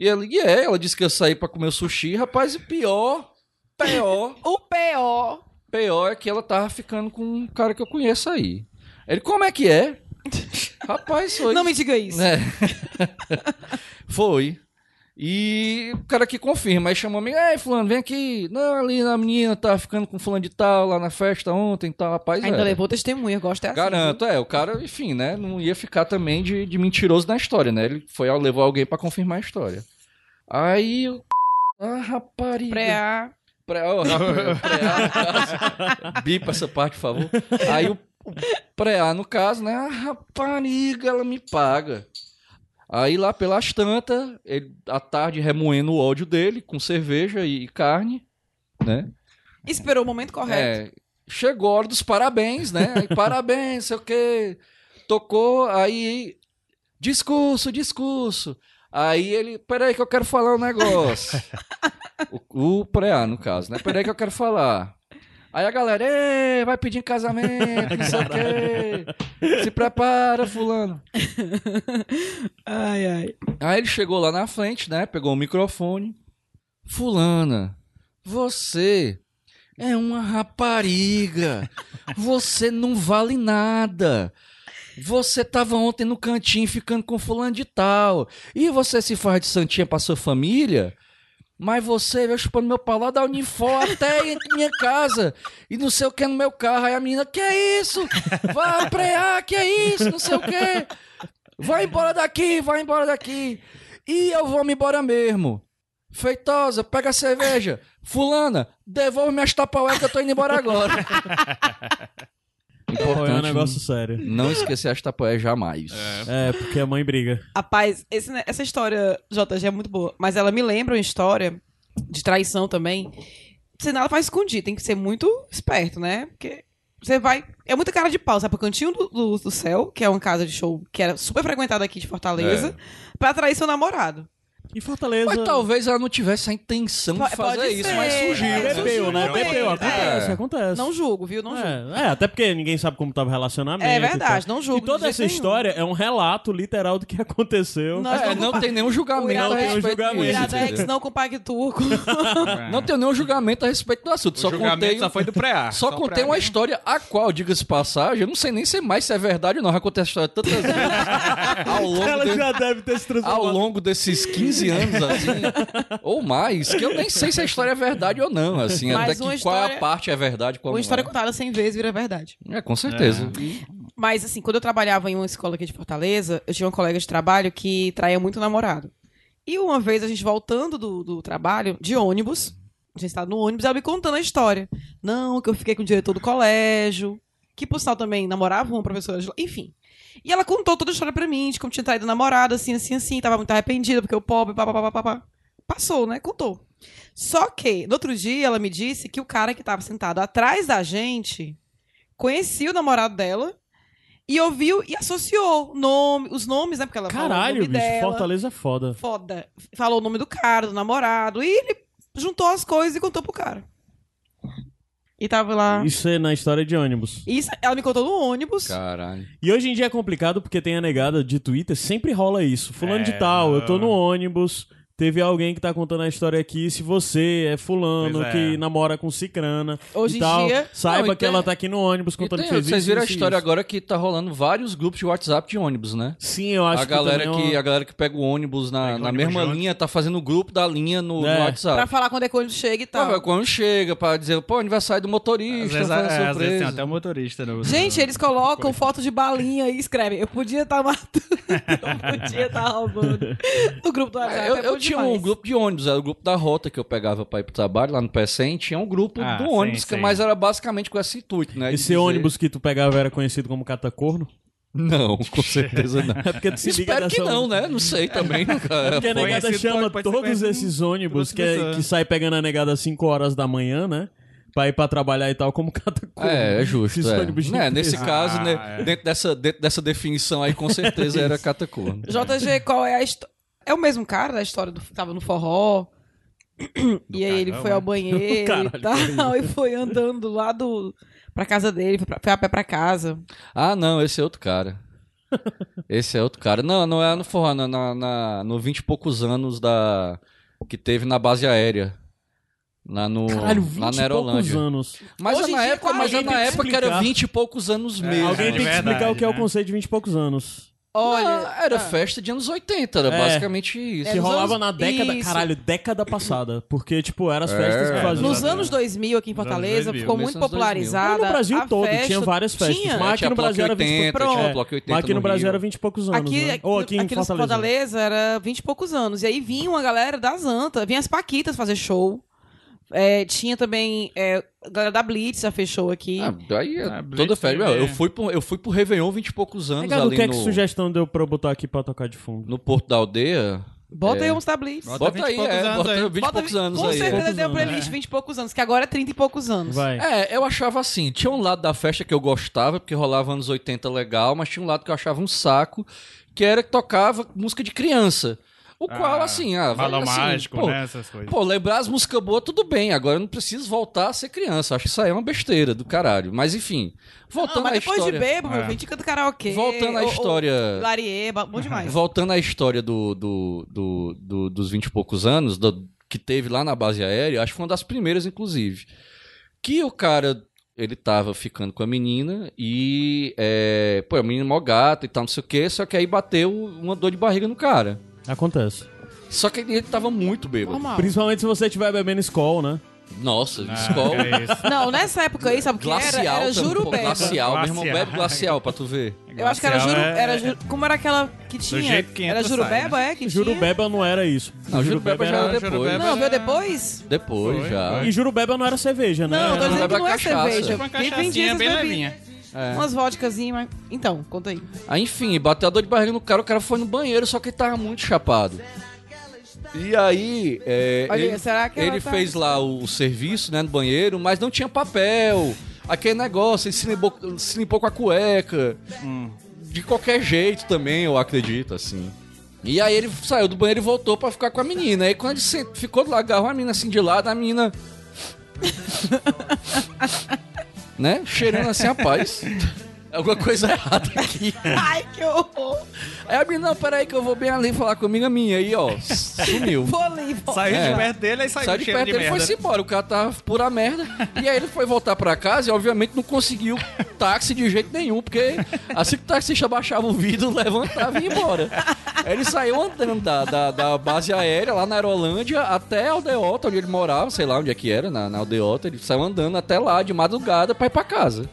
E ela, e é, ela disse que ia sair pra comer o sushi, rapaz, e pior, pior, O P.O. pior é que ela tava ficando com um cara que eu conheço aí. Ele, como é que é? Rapaz, foi. Não me diga isso. É. Foi. E o cara que confirma, aí chamou amigo, ei, fulano, vem aqui. Não, ali a menina tá ficando com fulano de tal lá na festa ontem e tal, rapaz. Ainda é. levou testemunha, eu gosto é assim. Garanto, é, o cara, enfim, né, não ia ficar também de, de mentiroso na história, né? Ele foi levou alguém pra confirmar a história. Aí, o ah, rapariga. Pré-A. Pré, oh, pré-A, no caso. Bipa essa parte, por favor. Aí o, o pré-A, no caso, né? A rapariga, ela me paga. Aí lá pelas tantas, ele, à tarde remoendo o ódio dele com cerveja e carne, né? Esperou o momento correto. É, chegou a hora dos parabéns, né? Aí, parabéns, sei o quê. Tocou, aí. Discurso, discurso. Aí ele. Peraí, que eu quero falar um negócio. o o pré no caso, né? Peraí, que eu quero falar. Aí a galera, Ei, vai pedir em casamento, não sei o quê. Se prepara, fulano. Ai, ai. Aí ele chegou lá na frente, né? Pegou o microfone. Fulana, você é uma rapariga. Você não vale nada. Você tava ontem no cantinho ficando com fulano de tal. E você se faz de santinha pra sua família. Mas você veio chupando meu pau lá da Unifor até minha casa. E não sei o que no meu carro. Aí a menina, que é isso? Vai prear, que é isso? Não sei o que. Vai embora daqui, vai embora daqui. E eu vou me embora mesmo. Feitosa, pega a cerveja. Fulana, devolve minhas tapaué que eu tô indo embora agora. Foi um Importante negócio sério. não esquecer as tapaué jamais. É, porque a mãe briga. Rapaz, esse- essa história, JG, é muito boa. Mas ela me lembra uma história de traição também. Senão ela faz escondido. Tem que ser muito esperto, né? Porque você vai. É muita cara de pau. Você vai pro cantinho do, do, do céu, que é uma casa de show que era super frequentada aqui de Fortaleza, pra trair seu namorado. E Fortaleza. Mas talvez ela não tivesse a intenção de Pode- fazer pode isso, ser. mas surgiu. É, né? Bebeu, né? Bebeu, também. acontece, É. acontece. Não julgo, viu? Não julgo. É, é, até porque ninguém sabe como tava o relacionamento. É e verdade, não julgo E toda de essa jeito nenhum. história é um relato literal do que aconteceu. Nós É, não tem nenhum julgamento Não a tem um respeito julgamento. Iradex não com. Não tenho nenhum julgamento a respeito do assunto. O Só julgamento contei, só foi do pré-A. só o contei uma história a qual, diga-se passagem, eu não sei nem se mais se é verdade ou não. Já contei essa história tantas vezes. ao, longo Ela de- já deve ter se ao transformado. longo desses 15 anos, assim, ou mais, que eu nem sei se a história é verdade ou não, assim, Mas até que uma qual história- a parte é verdade, qual Uma não história é. contada 100 vezes vira verdade. É, com certeza. Mas, assim, quando eu trabalhava em uma escola aqui de Fortaleza, eu tinha uma colega de trabalho que traía muito namorado. E uma vez a gente voltando do, do trabalho, de ônibus, a gente estava no ônibus, ela me contando a história. Não, que eu fiquei com o diretor do colégio, que por sinal também namorava uma professora de lá, enfim. E ela contou toda a história pra mim, de como tinha traído namorado, assim, assim, assim, tava muito arrependida, porque o pobre, papapá. Passou, né? Contou. Só que, no outro dia, ela me disse que o cara que tava sentado atrás da gente conhecia o namorado dela e ouviu e associou nome, os nomes, né? Porque ela falou o Caralho, nome bicho, dela. Fortaleza é foda. Foda. Falou o nome do cara, do namorado. E ele juntou as coisas e contou pro cara. E tava lá. Isso é na história de ônibus. Isso, ela me contou no ônibus. Caralho. E hoje em dia é complicado porque tem a negada de Twitter, sempre rola isso. Fulano de É, tal, eu tô no ônibus, teve alguém que tá contando a história aqui, se você é fulano é. que namora com cicrana Hoje e em tal, dia- saiba Não, que tem- ela tá aqui no ônibus contando tem- que fez vocês isso, viram a isso história isso. agora que tá rolando vários grupos de WhatsApp de ônibus, né? Sim, eu acho a galera que, que, também é uma- a galera que pega o ônibus na, o na ônibus mesma junto. linha tá fazendo o grupo da linha no, no É. Pra WhatsApp. falar quando é que o ônibus chega e tal. Ah, quando chega, pra dizer, pô, aniversário do Às motorista, vezes, fazendo é, às vezes surpresa. tem até um motorista. No, Gente, eles colocam foto de balinha e escrevem. Eu podia estar matando, eu podia estar roubando. No grupo do WhatsApp. eu é eu tinha um grupo de ônibus, era o grupo da rota que eu pegava pra ir pro trabalho, lá no PSN, tinha um grupo Ah, do sim, ônibus, que, sim. mas era basicamente com esse intuito, né? Esse dizer- ônibus que tu pegava era conhecido como catacorno? Não, com certeza não. É porque tu se liga Espero que não, né? Não sei também. Porque a negada conhecido, chama pode- pode ser todos esses ônibus que, é- que sai pegando a negada às 5 horas da manhã, né? Pra ir pra trabalhar e tal, como catacorno. É, é justo. Esses É. ônibus de Né, nesse caso, Ah, né, é. dentro, dessa, dentro dessa definição aí, com certeza era catacurno. JG, qual é a história? É o mesmo cara da história do tava no forró. e aí ele foi ao banheiro Caralho, e tal. E foi andando lá do. pra casa dele, foi, pra- foi a pé pra casa. Ah, não, esse é outro cara. Esse é outro cara. Não, não é no forró, não, na, na, no 20 e poucos anos da que teve na base aérea. Lá no, Caralho, 20 lá na e poucos Aerolândia. anos. Mas é Hoje na época, mas é alguém na época que era explicar. 20 e poucos anos mesmo. Alguém de tem que explicar verdade, o que é o né? conceito de 20 e poucos anos. Olha. Não, era ah, festa de anos 80, era É. basicamente isso. Que nos rolava anos- na década, Isso. caralho, década passada. Porque, tipo, eram as festas É. que faziam. Nos anos 2000 aqui em Fortaleza 2000, ficou muito dos anos 2000. popularizada. Mas no Brasil a todo festa- tinha várias festas. Tinha. Mas aqui Tinha no Brasil era 20 e 80, poucos anos. Bloco 80 Mas aqui no Brasil era 20 e poucos anos. Aqui, né? Ou aqui em aqui no Fortaleza. Fortaleza era 20 e poucos anos. E aí vinha uma galera das Antas, vinha as Paquitas fazer show. É, tinha também é, a galera da Blitz já fechou aqui. Ah, daí é Ah, Blitz toda festa. também. Eu fui pro, eu fui pro Réveillon 20 e poucos anos o ali que é no, que sugestão deu pra eu botar aqui pra tocar de fundo? no Porto da Aldeia. Bota é. aí uns da Blitz. Bota Bota, 20 aí, poucos é, anos bota aí. 20 e poucos anos Com aí. é. certeza deu playlist né? 20 e poucos anos, que agora é 30 e poucos anos. Vai. É, eu achava assim, tinha um lado da festa que eu gostava, porque rolava anos 80 legal, mas tinha um lado que eu achava um saco, que era que tocava música de criança. O qual, assim, ah, vai, Balão assim, mágico, pô, né? Essas coisas. Pô, lembrar as músicas boas, tudo bem. Agora eu não preciso voltar a ser criança. Acho que isso aí é uma besteira do caralho. Mas enfim, voltando Não, mas à depois história. de bebo, meu É. filho, canta karaokê. Voltando à ou- ou história. Larieba, bom demais. Voltando à história do, do, do, do- dos 20 e poucos anos, do- que teve lá na base aérea, acho que foi uma das primeiras, inclusive. Que o cara, ele tava ficando com a menina e, é, pô, a menina mó gata e tal, não sei o quê, só que aí bateu uma dor de barriga no cara. Acontece. Só que ele tava muito bêbado. Normal. Principalmente se você estiver bebendo Skol, né? Nossa, Ah, isso. Não, nessa época aí, sabe o que era? Glacial, Era pô, jurubeba. glacial, meu irmão Glacial. bebe glacial pra tu ver. Eu acho que era juru... é- Era ju... Como era aquela que tinha? jeito que era jurubeba, sai, é? Que Jurubeba não era isso. Não, Jurubeba já era depois. Jurubeba? Não, veio era- depois? Depois Foi, já. foi. E Jurubeba não era cerveja, né? Não, tô Era- dizendo que não é cerveja. Cachaçinha vendia bem essas levinha. É. Umas vodkazinhas, mas... Então, conta aí. Aí, enfim, bateu a dor de barriga no cara, o cara foi no banheiro, só que ele tava muito chapado. E aí, é, Olha, ele, será que ela ele tá- fez lá o, serviço, né, no banheiro, mas não tinha papel. Aquele negócio, ele se limpou, se limpou com a cueca. De qualquer jeito também, eu acredito, assim. E aí ele saiu do banheiro e voltou pra ficar com a menina. Aí quando ele se- ficou lado, agarrou a menina assim de lado, a menina... né? Cheirando assim, rapaz... Alguma coisa errada aqui. Ai, que horror. Aí a menina, não, peraí que eu vou bem ali falar com a amiga minha. Aí, ó, sumiu. Vou ali, vou... Saiu É. de perto dele e saiu Saiu de perto de dele e merda. foi-se embora. O cara tava pura merda. E aí ele foi voltar pra casa e, obviamente, não conseguiu táxi de jeito nenhum, porque assim que o taxista baixava o vidro, levantava e ia embora. Aí ele saiu andando da, da, da base aérea lá na Aerolândia até a Aldeota, onde ele morava, sei lá onde é que era, na, na Aldeota. Ele saiu andando até lá de madrugada pra ir pra casa.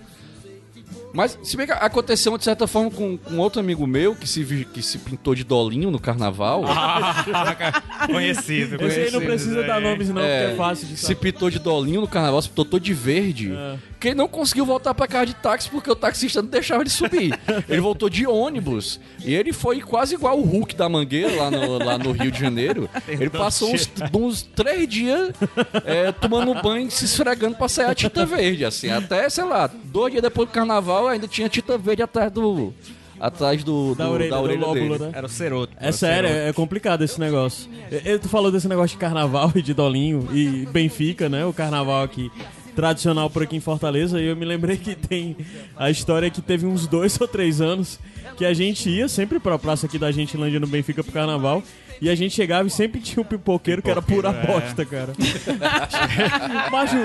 Mas, se bem que aconteceu de certa forma com, com outro amigo meu que se, que se pintou de dolinho no carnaval. Ah, conhecido, Esse aí conhecido. não precisa dar nomes, não, É, porque é fácil de se saber. pintou de dolinho no carnaval, se pintou todo de verde. É. Que ele não conseguiu voltar pra casa de táxi porque o taxista não deixava ele subir. ele voltou de ônibus. E ele foi quase igual o Hulk da Mangueira lá no, lá no Rio de Janeiro. Ele passou uns, uns três dias é, tomando banho, se esfregando pra sair a tinta verde. Assim, até, sei lá, dois dias depois do carnaval ainda tinha tinta verde atrás do. Atrás do, Da do- orelha, da do orelha lóbulo, dele. né? Era o ceroto. É sério, é complicado esse negócio. E- e Tu falou desse negócio de carnaval e de dolinho e Benfica, né? O carnaval aqui. Tradicional por aqui em Fortaleza. E eu me lembrei que tem a história que teve uns dois ou três anos que a gente ia sempre pra praça aqui da Gentilândia no Benfica pro carnaval. E a gente chegava e sempre tinha um pipoqueiro, que era pura Pipoqueiro, é. bosta, cara. Macho,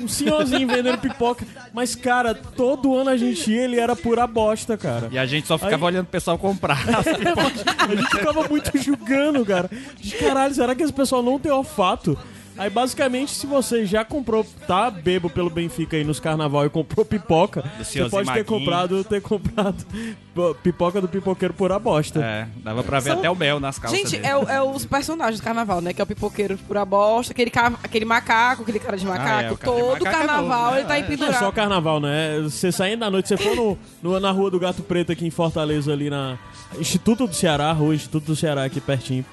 um senhorzinho vendendo pipoca. Mas, cara, todo ano a gente ia, ele era pura bosta, cara. E a gente só ficava Aí- olhando o pessoal comprar. A gente ficava muito julgando, cara. De caralho, será que esse pessoal não tem olfato? Aí, basicamente, se você já comprou, tá bebo pelo Benfica aí nos carnaval e comprou pipoca, você pode ter comprado, ter comprado pipoca do pipoqueiro pura bosta. É, dava pra ver São- até o mel nas calças Gente, é, é os personagens do carnaval, né? Que é o pipoqueiro pura bosta, aquele, ca- aquele macaco, aquele cara de macaco. é, o cara de Todo macaco é carnaval novo, né? ele tá É. Não é empendurado. só carnaval, né? Você saindo da noite, você for no, no- na rua do Gato Preto aqui em Fortaleza, ali na Instituto do Ceará, rua Instituto do Ceará aqui pertinho.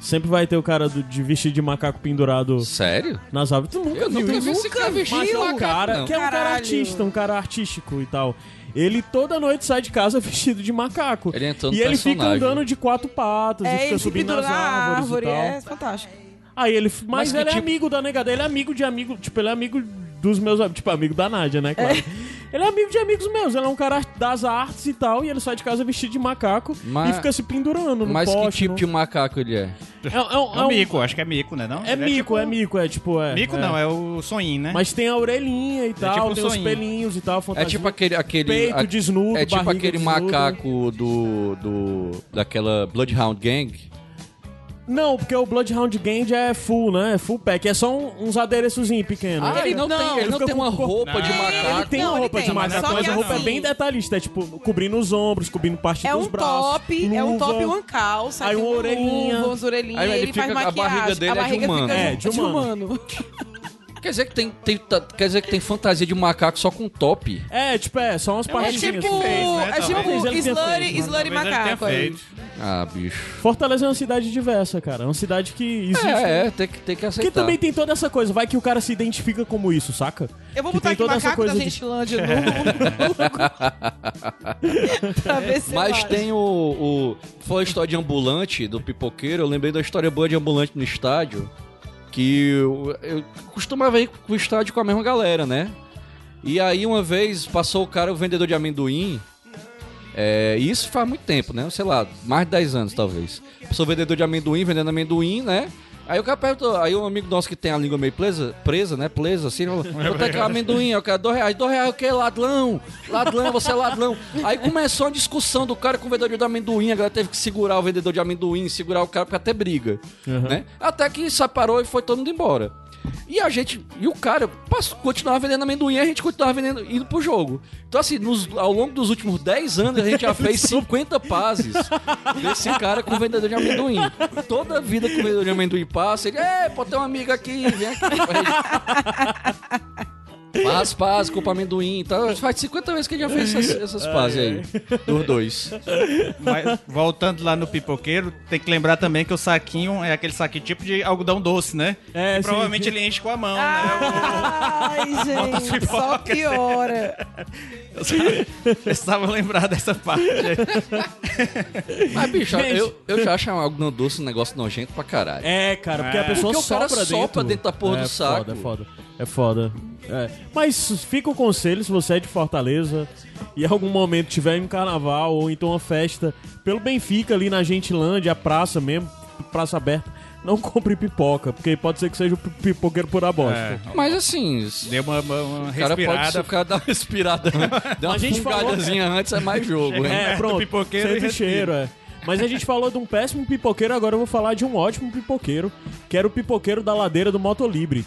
Sempre vai ter o cara do- de vestido de macaco pendurado Sério? nas árvores. Tu nunca Eu viu nunca isso? vi esse cara vestido Mas de é um macaco, cara não. que é um cara Caralho. artista, um cara artístico e tal. Ele toda noite sai de casa vestido de macaco. Ele entrou no e ele fica personagem. andando de quatro patas e É, fica ele se subindo pendura nas na árvores árvore, e tal. é fantástico. Aí ele, mas, Mas que ele é tipo- amigo da negada, ele é amigo de amigo, tipo, ele é amigo dos meus, am- tipo, amigo da Nádia, né, claro. Ele é amigo de amigos meus, ele é um cara das artes e tal, e ele sai de casa vestido de macaco Mas- e fica se pendurando no Mas que poste. tipo no- de macaco ele é? É, é um- É é um um- mico, acho que é mico, né? Não? É Ele mico, tipo- é mico, é tipo, é. Mico é. não, é o sonhinho, né? Mas tem a orelhinha e tal, tipo um tem os pelinhos e tal, É fantasia. tipo aquele. aquele Peito a- desnudo, É tipo aquele desnuda. macaco do, do. daquela Bloodhound Gang. Não, porque o Bloodhound Gang já é full, né? É full pack. É só um- uns adereçozinhos pequenos. Ah, ele não, não, tem, ele ele não fica tem com uma o corpo- roupa de Não, macaco. Ele tem Não, uma ele roupa tem, de macaco, só mas que a roupa é assim- bem detalhista. É tipo, cobrindo os ombros, cobrindo parte É dos um braços. top, é um luva. top, uma calça, Aí tem uma orelhinha. luva, umas orelhinhas, Aí ele ele, faz fica- a maquiagem. barriga dele é de barriga humano. fica É, de humano. Quer dizer que tem, tem- tá- quer dizer que tem fantasia de macaco só com top. É, tipo, é, só umas É partes tipo, fez, né? é Talvez tipo ele tenha slurry, feito, slurry Talvez ele tenha macaco. aí. feito. Ah, bicho. Fortaleza é uma cidade diversa, cara. É uma cidade que existe. É, é, tem que, tem que aceitar. Que também tem toda essa coisa, vai que o cara se identifica como isso, saca? Eu vou Que botar tem aqui toda essa macaco da coisa de- Gentilândia no... pra ver se Mas tem o, o. Foi a história de ambulante do pipoqueiro. Eu lembrei da história boa de ambulante no estádio. Que eu, eu costumava ir pro estádio com a mesma galera, né? E aí uma vez passou o cara, o vendedor de amendoim. É, isso faz muito tempo, né? Sei lá, mais de 10 anos talvez. O vendedor de amendoim, vendendo amendoim, né? Aí o cara perguntou, aí um amigo nosso que tem a língua meio presa, presa né? Presa, assim, falou, é que é o amendoim? Eu quero dois reais. Dois reais o quê? Ladrão! Ladrão, você é ladrão. Aí começou a discussão do cara com o vendedor de amendoim, a galera teve que segurar o vendedor de amendoim, segurar o cara, porque até briga, né? Até que separou e foi todo mundo embora. E a gente, e o cara passou, continuava vendendo amendoim e a gente continuava vendendo, indo pro jogo. Então, assim, nos- ao longo dos últimos 10 anos, a gente já fez 50 passes desse cara com o vendedor de amendoim. Toda vida que o vendedor de amendoim passa, ele, é, pô, tem um amigo aqui, vem aqui. Faz paz, culpa amendoim. Então, faz 50 vezes que a gente já fez essas, essas pazes aí. Dos dois. Mas, voltando lá no pipoqueiro, tem que lembrar também que o saquinho é aquele saquinho tipo de algodão doce, né? É, sim. provavelmente ele enche com a mão, né? Ai, gente, só piora. Eu precisava lembrar dessa parte. Mas, bicho, Gente. eu, eu já acho algodão doce um negócio nojento pra caralho. É, cara, porque É. a pessoa Porque o cara sopra dentro. sopra dentro da porra é do saco. Foda, é foda. É foda. É. Mas fica o conselho, se você é de Fortaleza e em algum momento tiver em um carnaval ou então uma festa pelo Benfica ali na Gentilândia, a praça mesmo, praça aberta, não compre pipoca, porque pode ser que seja o pi- pipoqueiro por a bosta. É. Mas assim, Deu uma, uma, uma o cara pode respirada. o cara dar uma respirada, dá uma A gente falou- fungadazinha antes, é mais jogo, né? É, do pronto. pipoqueiro sente e o cheiro, é. Mas a gente falou de um péssimo pipoqueiro, agora eu vou falar de um ótimo pipoqueiro, que era o pipoqueiro da ladeira do Motolibre.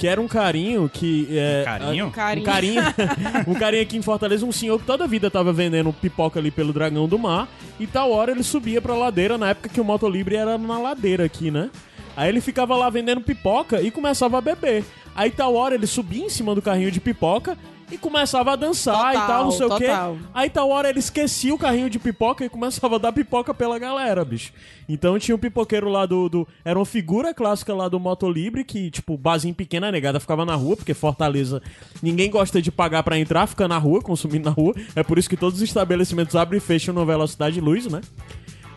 Que era um carinho que. É, Carinho? Um Carinho. carinho. um carinho aqui em Fortaleza, um senhor que toda a vida tava vendendo pipoca ali pelo Dragão do Mar. E tal hora ele subia pra ladeira, na época que o Motolibre era na ladeira aqui, né? Aí ele ficava lá vendendo pipoca e começava a beber. Aí tal hora ele subia em cima do carrinho de pipoca e começava a dançar Total, e tal, não sei total. o quê. Aí tal hora ele esquecia o carrinho de pipoca e começava a dar pipoca pela galera, bicho. Então tinha um pipoqueiro lá do. do- era uma figura clássica lá do Motolibre que, tipo, basinho pequena, a negada ficava na rua, porque Fortaleza ninguém gosta de pagar pra entrar, fica na rua, consumindo na rua. É por isso que todos os estabelecimentos abrem e fecham no Velocidade Luz, né?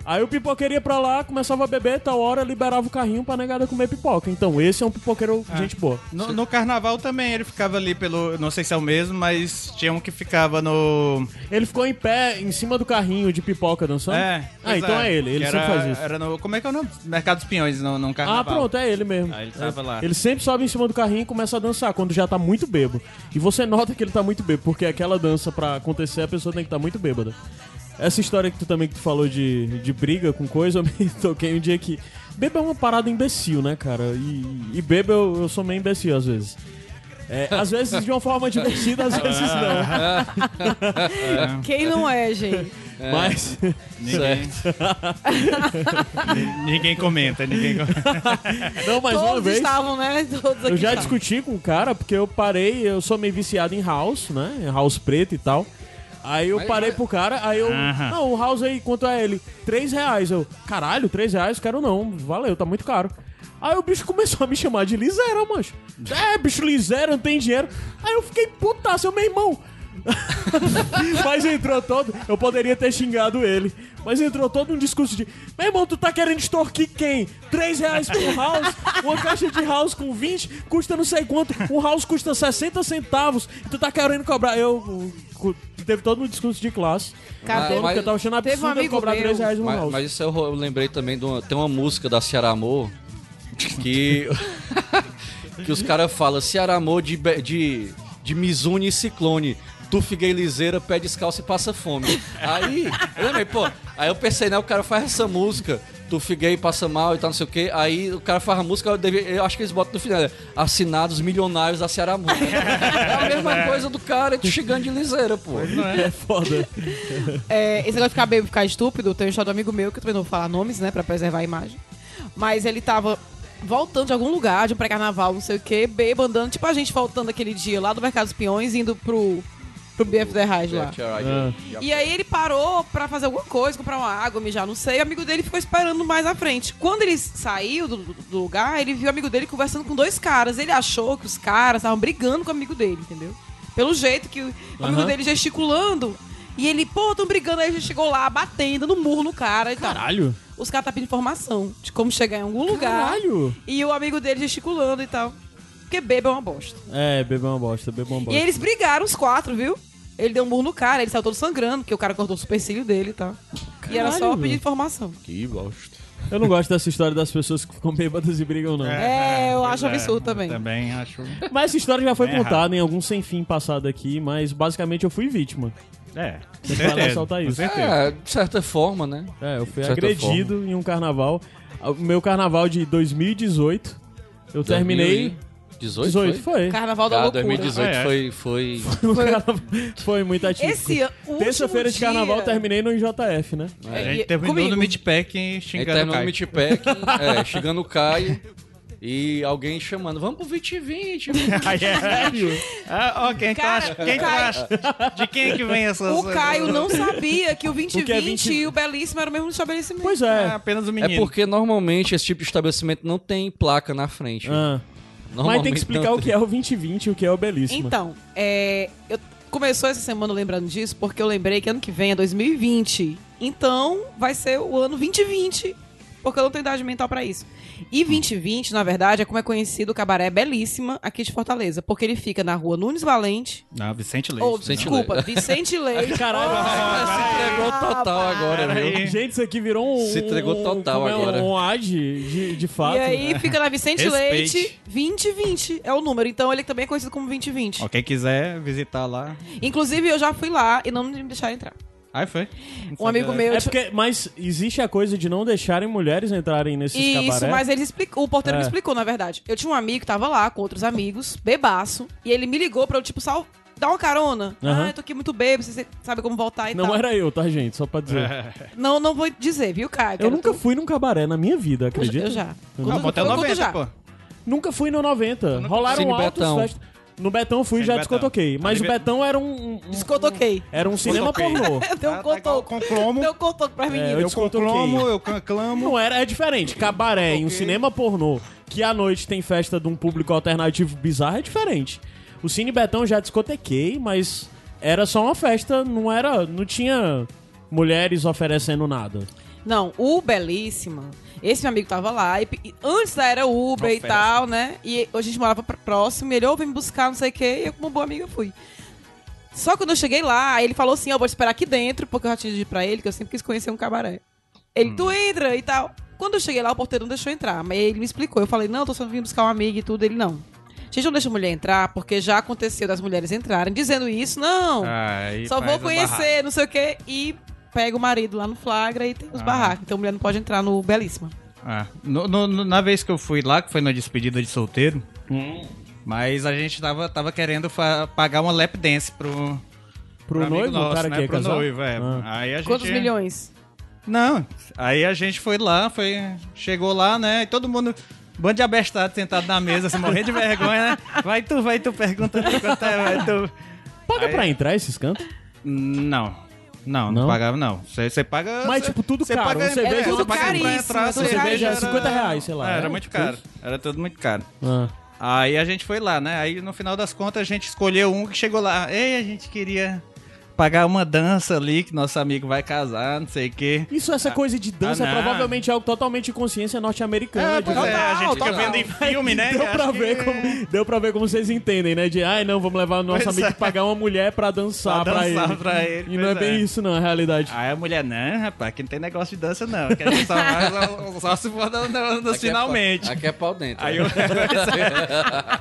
Aí o pipoqueiro ia pra lá, começava a beber, tal hora liberava o carrinho pra negada comer pipoca. Então esse é um pipoqueiro gente boa. No, no carnaval também ele ficava ali pelo. Não sei se é o mesmo, mas tinha um que ficava no. Ele ficou em pé, em cima do carrinho de pipoca dançando? É. Ah, então é ele, ele Que sempre era, faz isso. Era no. Como é que é o nome? Mercado dos Pinhões, no, num carnaval. Ah, pronto, é ele mesmo. Aí ele tava lá. Ele sempre sobe em cima do carrinho e começa a dançar quando já tá muito bêbado. E você nota que ele tá muito bêbado, porque aquela dança pra acontecer a pessoa tem que estar muito bêbada. Essa história que tu também que tu falou de, de briga com coisa, eu me toquei um dia que. Beba é uma parada imbecil, né, cara? E, e beba eu, eu sou meio imbecil às vezes. É, às vezes de uma forma divertida, às vezes não. Quem não é, gente? Mas. Ninguém, ninguém comenta, ninguém comenta. Não, mas uma Todos vez. estavam, né? Todos aqui Eu já estavam. discuti com o cara, porque eu parei, eu sou meio viciado em house, né? House preto e tal. Aí eu parei mas- pro cara, aí eu. Aham. Não, o house aí, quanto é ele? Três reais. Eu, caralho, três reais? Quero não. Valeu, tá muito caro. Aí o bicho começou a me chamar de liseira, mancho. É, bicho, liseira, não tem dinheiro. Aí eu fiquei putaço, eu, meu irmão. mas entrou todo. Eu poderia ter xingado ele. Mas entrou todo um discurso de: Meu irmão, tu tá querendo extorquir quem? 3 reais por house? Uma caixa de house com 20 custa não sei quanto. Um house custa 60 centavos. E tu tá querendo cobrar. Eu. Teve todo um discurso de classe. Cara, Todo, mas- eu tava achando um absurdo amigo cobrar meu- 3 reais um Mas, house. mas isso eu, eu lembrei também de uma, tem uma música da Ceará Amor que que os caras falam Ceará Amor de, de, de Mizune e Ciclone. Tu fiquei liseira, pé descalço e passa fome. Aí, eu lembrei, pô, aí eu pensei, né, o cara faz essa música, tu fiquei, passa mal e tal, não sei o quê. Aí o cara faz a música, eu, deve- eu acho que eles botam no final, né, assinados milionários da Ceará. É a mesma coisa do cara, tu chegando de liseira, pô. É foda. É, esse negócio de ficar bêbado e ficar estúpido, tem uma história do amigo meu, que eu também não vou falar nomes, né, pra preservar a imagem. Mas ele tava voltando de algum lugar, de um pré-carnaval, não sei o quê, bêbado, andando, tipo a gente voltando aquele dia lá do Mercado dos Peões, indo pro, pro BF The Raj lá. Ah. E aí ele parou pra fazer alguma coisa, comprar uma água, mijar, não sei. O amigo dele ficou esperando mais à frente. Quando ele saiu do, do- lugar, ele viu o amigo dele conversando com dois caras. Ele achou que os caras estavam brigando com o amigo dele, entendeu? Pelo jeito que o amigo Aham. dele gesticulando. E ele, pô, tão brigando. Aí a gente chegou lá, batendo no murro no cara e tal. Caralho. Os caras tá pedindo informação de como chegar em algum lugar. Caralho. E o amigo dele gesticulando e tal. Porque beba é uma bosta. É, beber uma bosta, beber uma E bosta. eles brigaram, os quatro, viu? Ele deu um murro no cara, ele saiu todo sangrando, porque o cara cortou o supercílio dele e tal. E era só Caralho. pedir informação. Que bosta. Eu não gosto dessa história das pessoas que ficam bêbadas e brigam, não. É, eu pois acho absurdo também. Também acho. Mas essa história já foi É contada em algum sem fim passado aqui, mas basicamente eu fui vítima. É. Tem que falar, soltar com isso. certeza. É, de certa forma, né? É, eu fui agredido em um carnaval. O meu carnaval de 2018, eu terminei. 18, 18 foi? foi. Carnaval da Ah, loucura. 2018 É, é. foi, foi... O carnaval foi muito ativo. Esse Terça-feira de carnaval dia- terminei no IJF, né? A É, e- gente terminou comigo. no Midpack xingando o terminou no Caio. Meatpack, é, chegando o Caio e alguém chamando, vamos pro 2020. Aí é. Ah, ó, quem Cara, acha? Quem Caio- acha? De quem é que vem essas... O Caio não sabia que o 2020 O que é 20? e o Belíssimo era o mesmo estabelecimento. Pois É é. apenas o É menino. porque normalmente esse tipo de estabelecimento não tem placa na frente. Ah. Mas tem que explicar não o que é o 2020 e o que é o Belíssimo. Então, é, eu começou essa semana lembrando disso porque eu lembrei que ano que vem é 2020. Então, vai ser o ano 2020, porque eu não tenho idade mental pra isso. E 2020, na verdade, é como é conhecido o cabaré Belíssima aqui de Fortaleza, porque ele fica na rua Nunes Valente, Não, Vicente Leite. ou Vicente desculpa, Leite. Vicente Leite. Caralho. Se entregou total agora, viu? Gente, isso aqui virou um. Se entregou um- total como é, agora. Um ad de, de fato. E aí fica na Vicente Respeite. Leite 2020 é o número. Então ele também é conhecido como 2020. Ó, quem quiser visitar lá. Inclusive eu já fui lá e não me deixaram entrar. Aí foi. Um amigo meu É porque, mas existe a coisa de não deixarem mulheres entrarem nesses Isso, cabaré. mas ele explicou, o porteiro me É. explicou, na verdade. Eu tinha um amigo que tava lá com outros amigos, bebaço, e ele me ligou pra eu, tipo, sal... dar uma carona. Aham. Ah, eu tô aqui muito bêbado, você sabe como voltar e Não tal. era eu, tá, gente? Só pra dizer. Não, não vou dizer, viu, Caio? Eu nunca tu- fui num cabaré na minha vida, acredita? Eu já. Não, Conta- Não, Motel eu conto 90, já. pô. Nunca fui no 90. nunca Rolaram Cine altos Betão. festas. No Betão eu fui e já Betão. descotoquei. Mas o Betão era um. um- Descotoquei. era um cinema pornô. Deu um tá cotoco. com cromo. Deu um cotoco pras É, meninas. eu Eu descotoquei. conclamo, eu clamo. Não era, é diferente. Cabaré em um cinema pornô, que à noite tem festa de um público alternativo bizarro, é diferente. O Cine Betão eu já discotequei, mas era só uma festa, não era. não tinha mulheres oferecendo nada. Não, o Belíssima. Esse meu amigo tava lá. E, e antes era Uber e tal, né? E a gente morava próximo. E ele, ou vem me buscar, não sei o quê. E eu, como boa amiga, fui. Só que quando eu cheguei lá, ele falou assim: Eu vou te esperar aqui dentro, porque eu já tinha dito pra ele que eu sempre quis conhecer um cabaré. Ele, tu entra e tal. Quando eu cheguei lá, o porteiro não deixou entrar. Mas ele me explicou. Eu falei: Não, tô só vindo buscar uma amiga e tudo. Ele, não. Gente, não deixa a mulher entrar, porque já aconteceu das mulheres entrarem. Dizendo isso, não. Só vou conhecer, não sei o quê. E pega o marido lá no flagra e tem os Ah. barracos. Então a mulher não pode entrar no Belíssima. Ah, no- no- na vez que eu fui lá, que foi na despedida de solteiro, mas a gente tava, tava querendo pagar uma lap dance pro, Pro noivo, nosso, cara né? que é pro casar? noivo, é. Ah. Aí a gente... Quantos milhões? Não, aí a gente foi lá, foi, chegou lá, né? E todo mundo, bando de abestado sentado na mesa, assim, morrendo de vergonha, né? Vai tu, vai tu, perguntando quanto é, vai tu. Paga Aí- pra entrar esses cantos? Não. Não, não, Não? pagava, não. Você você paga. Mas, cê- tipo, tudo caro, Paga, uma cerveja- é, tudo você caríssimo, entrar, você cerveja era- 50 reais, sei lá, Era né? muito caro. Era tudo muito caro. Ah. Aí a gente foi lá, né? Aí no final das contas a gente escolheu um que chegou lá. Ei, a gente queria pagar uma dança ali que nosso amigo vai casar, não sei o quê. Isso, essa coisa de dança, ah, não. provavelmente é algo totalmente de consciência norte-americana. É, de- pois é, a gente fica total. vendo em filme, né? Deu pra, que- ver como, deu pra ver como vocês entendem, né? De, ai, não, vamos levar o nosso Pois amigo é. e pagar uma mulher pra dançar, Pra pra, dançar ele. pra ele, E não é pois bem é. isso, não, a realidade. Aí a mulher, não, rapaz, aqui não tem negócio de dança, não. Só só, só se for Aqui é finalmente. pau- aqui é pau dentro. Aí né? eu.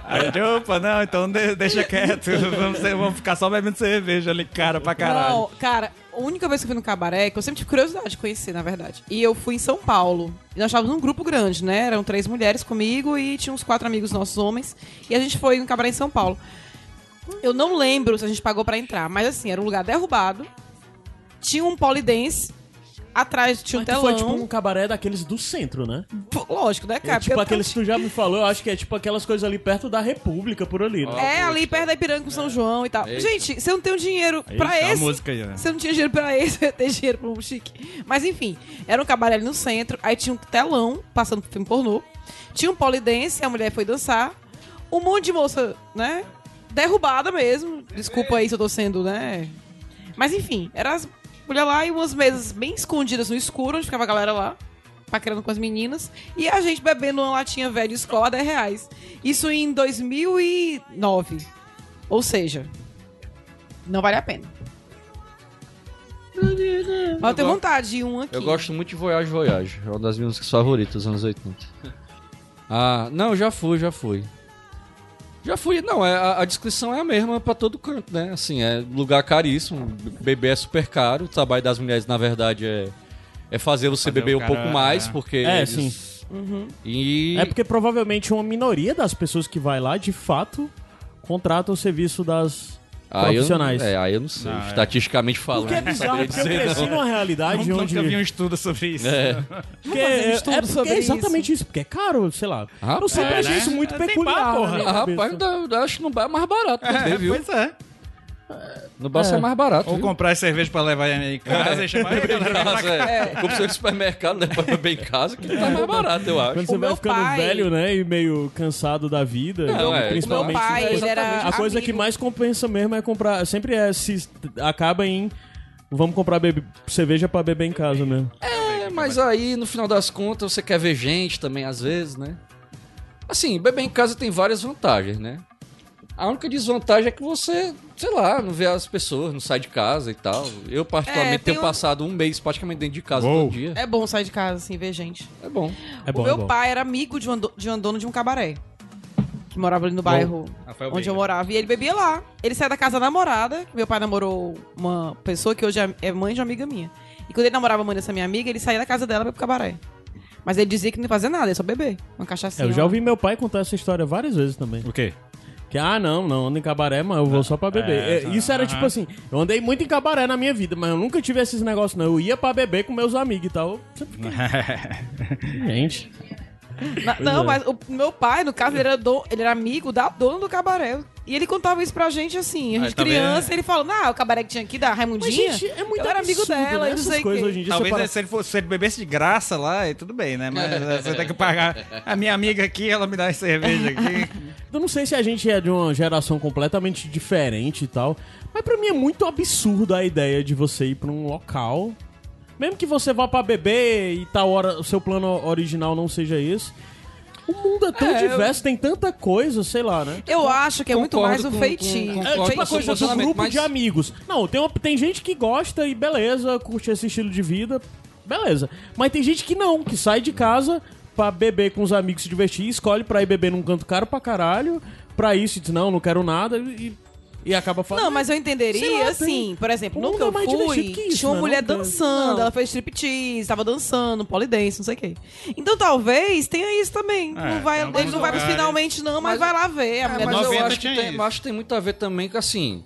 Aí eu, opa, não, então de- deixa quieto. Vamos, vamos ficar só bebendo cerveja ali, cara, pra caralho. Não, cara, a única vez que eu fui no cabaré, que eu sempre tive curiosidade de conhecer, na verdade. E eu fui em São Paulo. E nós estávamos num grupo grande, né? Eram três mulheres comigo e tinha uns quatro amigos nossos homens. E a gente foi no cabaré em São Paulo. Eu não lembro se a gente pagou pra entrar, mas assim, era um lugar derrubado. Tinha um polidense. Atrás tinha um telão. foi tipo um cabaré daqueles do centro, né? Pô, Lógico, né, É, cara? tipo Porque eu- aqueles que tu já me falou, eu acho que é tipo aquelas coisas ali perto da República, por ali, né? É, ali perto da Ipiranga com São João e tal. Eita. Gente, você não tem um dinheiro Eita, pra a esse. música aí, né? Você não tinha dinheiro pra esse, você ia ter dinheiro pra um chique. Mas enfim, era um cabaré ali no centro, aí tinha um telão passando filme pornô. Tinha um polidense, a mulher foi dançar. Um monte de moça, né? Derrubada mesmo. Desculpa aí se eu tô sendo, né? Mas enfim, era as mulheres lá e umas mesas bem escondidas no escuro, onde ficava a galera lá, paquerando com as meninas. E a gente bebendo uma latinha velha de escola a 10 reais. Isso em 2009. Ou seja, não vale a pena. Mas eu tenho vontade de um aqui. Eu gosto muito de Voyage Voyage. É uma das minhas músicas favoritas dos anos 80. Ah, não, já fui, já fui. Já fui. Não, é, a, a descrição é a mesma pra todo canto, né? Assim, é lugar caríssimo, beber é super caro. O trabalho das mulheres, na verdade, é, é fazer você Fazer beber um pouco mais, é. porque. É, eles- sim. E. É porque provavelmente uma minoria das pessoas que vai lá, de fato, contrata o serviço das Aí eu- profissionais. é, aí eu não sei. Não, é. Estatisticamente falando. Porque é não bizarro, porque eu cresci não. numa realidade Nunca onde... vi um estudo sobre isso. É. Porque fazer um é, estudo é porque sobre é exatamente isso. porque é caro, sei lá. Rapaz, eu sempre é, achei né? isso muito É, peculiar. bar, porra. Ah, rapaz, eu acho que no bar é mais barato também, É, viu? pois é. No bar É. é mais barato. Ou viu? comprar cerveja pra levar em casa e chamar Beber a em galera pra casa, é. Compra seu supermercado, leva pra beber em casa, que tá mais barato, eu acho. Quando O você vai meu ficando pai- velho, né, e meio cansado da vida, Não, então, é, principalmente... o meu pai, né, ele era A coisa que amigo- mais compensa mesmo é comprar... Sempre é... Se acaba em... Vamos comprar bebe- cerveja pra beber em casa mesmo. É, mas aí, no final das contas, você quer ver gente também, às vezes, né? Assim, beber em casa tem várias vantagens, né? A única desvantagem é que você, sei lá, não vê as pessoas, não sai de casa e tal. Eu, particularmente, É, tem tenho um- passado um mês praticamente dentro de casa Uou. todo dia. É bom sair de casa, assim, ver gente. É bom. É bom, o meu é bom. pai era amigo de um, do- de um dono de um cabaré. Que morava ali no bairro Rafael onde eu Veiga. morava. E ele bebia lá. Ele saiu da casa da namorada. Meu pai namorou uma pessoa que hoje é- é mãe de uma amiga minha. E quando ele namorava a mãe dessa minha amiga, ele saía da casa dela pra ir pro cabaré. Mas ele dizia que não ia fazer nada, ia só beber. Uma cachaça. É, eu já ouvi meu pai contar essa história várias vezes também. O quê? Que, ah, não, não ando em cabaré, mas eu vou só pra beber. É, É, isso era tipo assim, eu andei muito em cabaré na minha vida, mas eu nunca tive esses negócios, não. Eu ia pra beber com meus amigos e tal. Gente. Na- não, mas o meu pai, no caso, ele era, do- ele era amigo da dona do cabaré. E ele contava isso pra gente assim, a Aí, gente vendo? criança, ele falou, ah, o cabaré que tinha aqui da Mas, Raimundinha. gente, é muito eu era amigo absurdo, dela, né? e não sei o coisas quê. hoje em dia. Talvez você para- se, ele fosse, se ele bebesse de graça lá, e tudo bem, né? Mas você tem que pagar. A minha amiga aqui, ela me dá as cerveja aqui. Eu não sei se a gente é de uma geração completamente diferente e tal, mas pra mim é muito absurdo a ideia de você ir pra um local. Mesmo que você vá pra beber e tal hora o seu plano original não seja esse. O mundo é tão É, eu- diverso, tem tanta coisa, sei lá, né? Eu acho que é muito mais o com- feitio. com- É tipo a com coisa do grupo mas- de amigos. Não, tem, uma- tem gente que gosta e beleza, curte esse estilo de vida, beleza. Mas tem gente que não, que sai de casa pra beber com os amigos, se divertir, escolhe pra ir beber num canto caro pra caralho, pra isso e diz, não, não quero nada, e, e acaba falando. Não, mas eu entenderia Sei lá, assim, tem- por exemplo, no que eu mais fui, que isso, tinha uma né? mulher Não dançando, Não. ela fez striptease, tava dançando, polidense, não sei o quê. Então talvez tenha isso também. É, não vai, ele não vai pros finalmente não, mas, Mas- vai lá ver. A É, mas eu 90 acho, que tem, acho que tem muito a ver também com assim.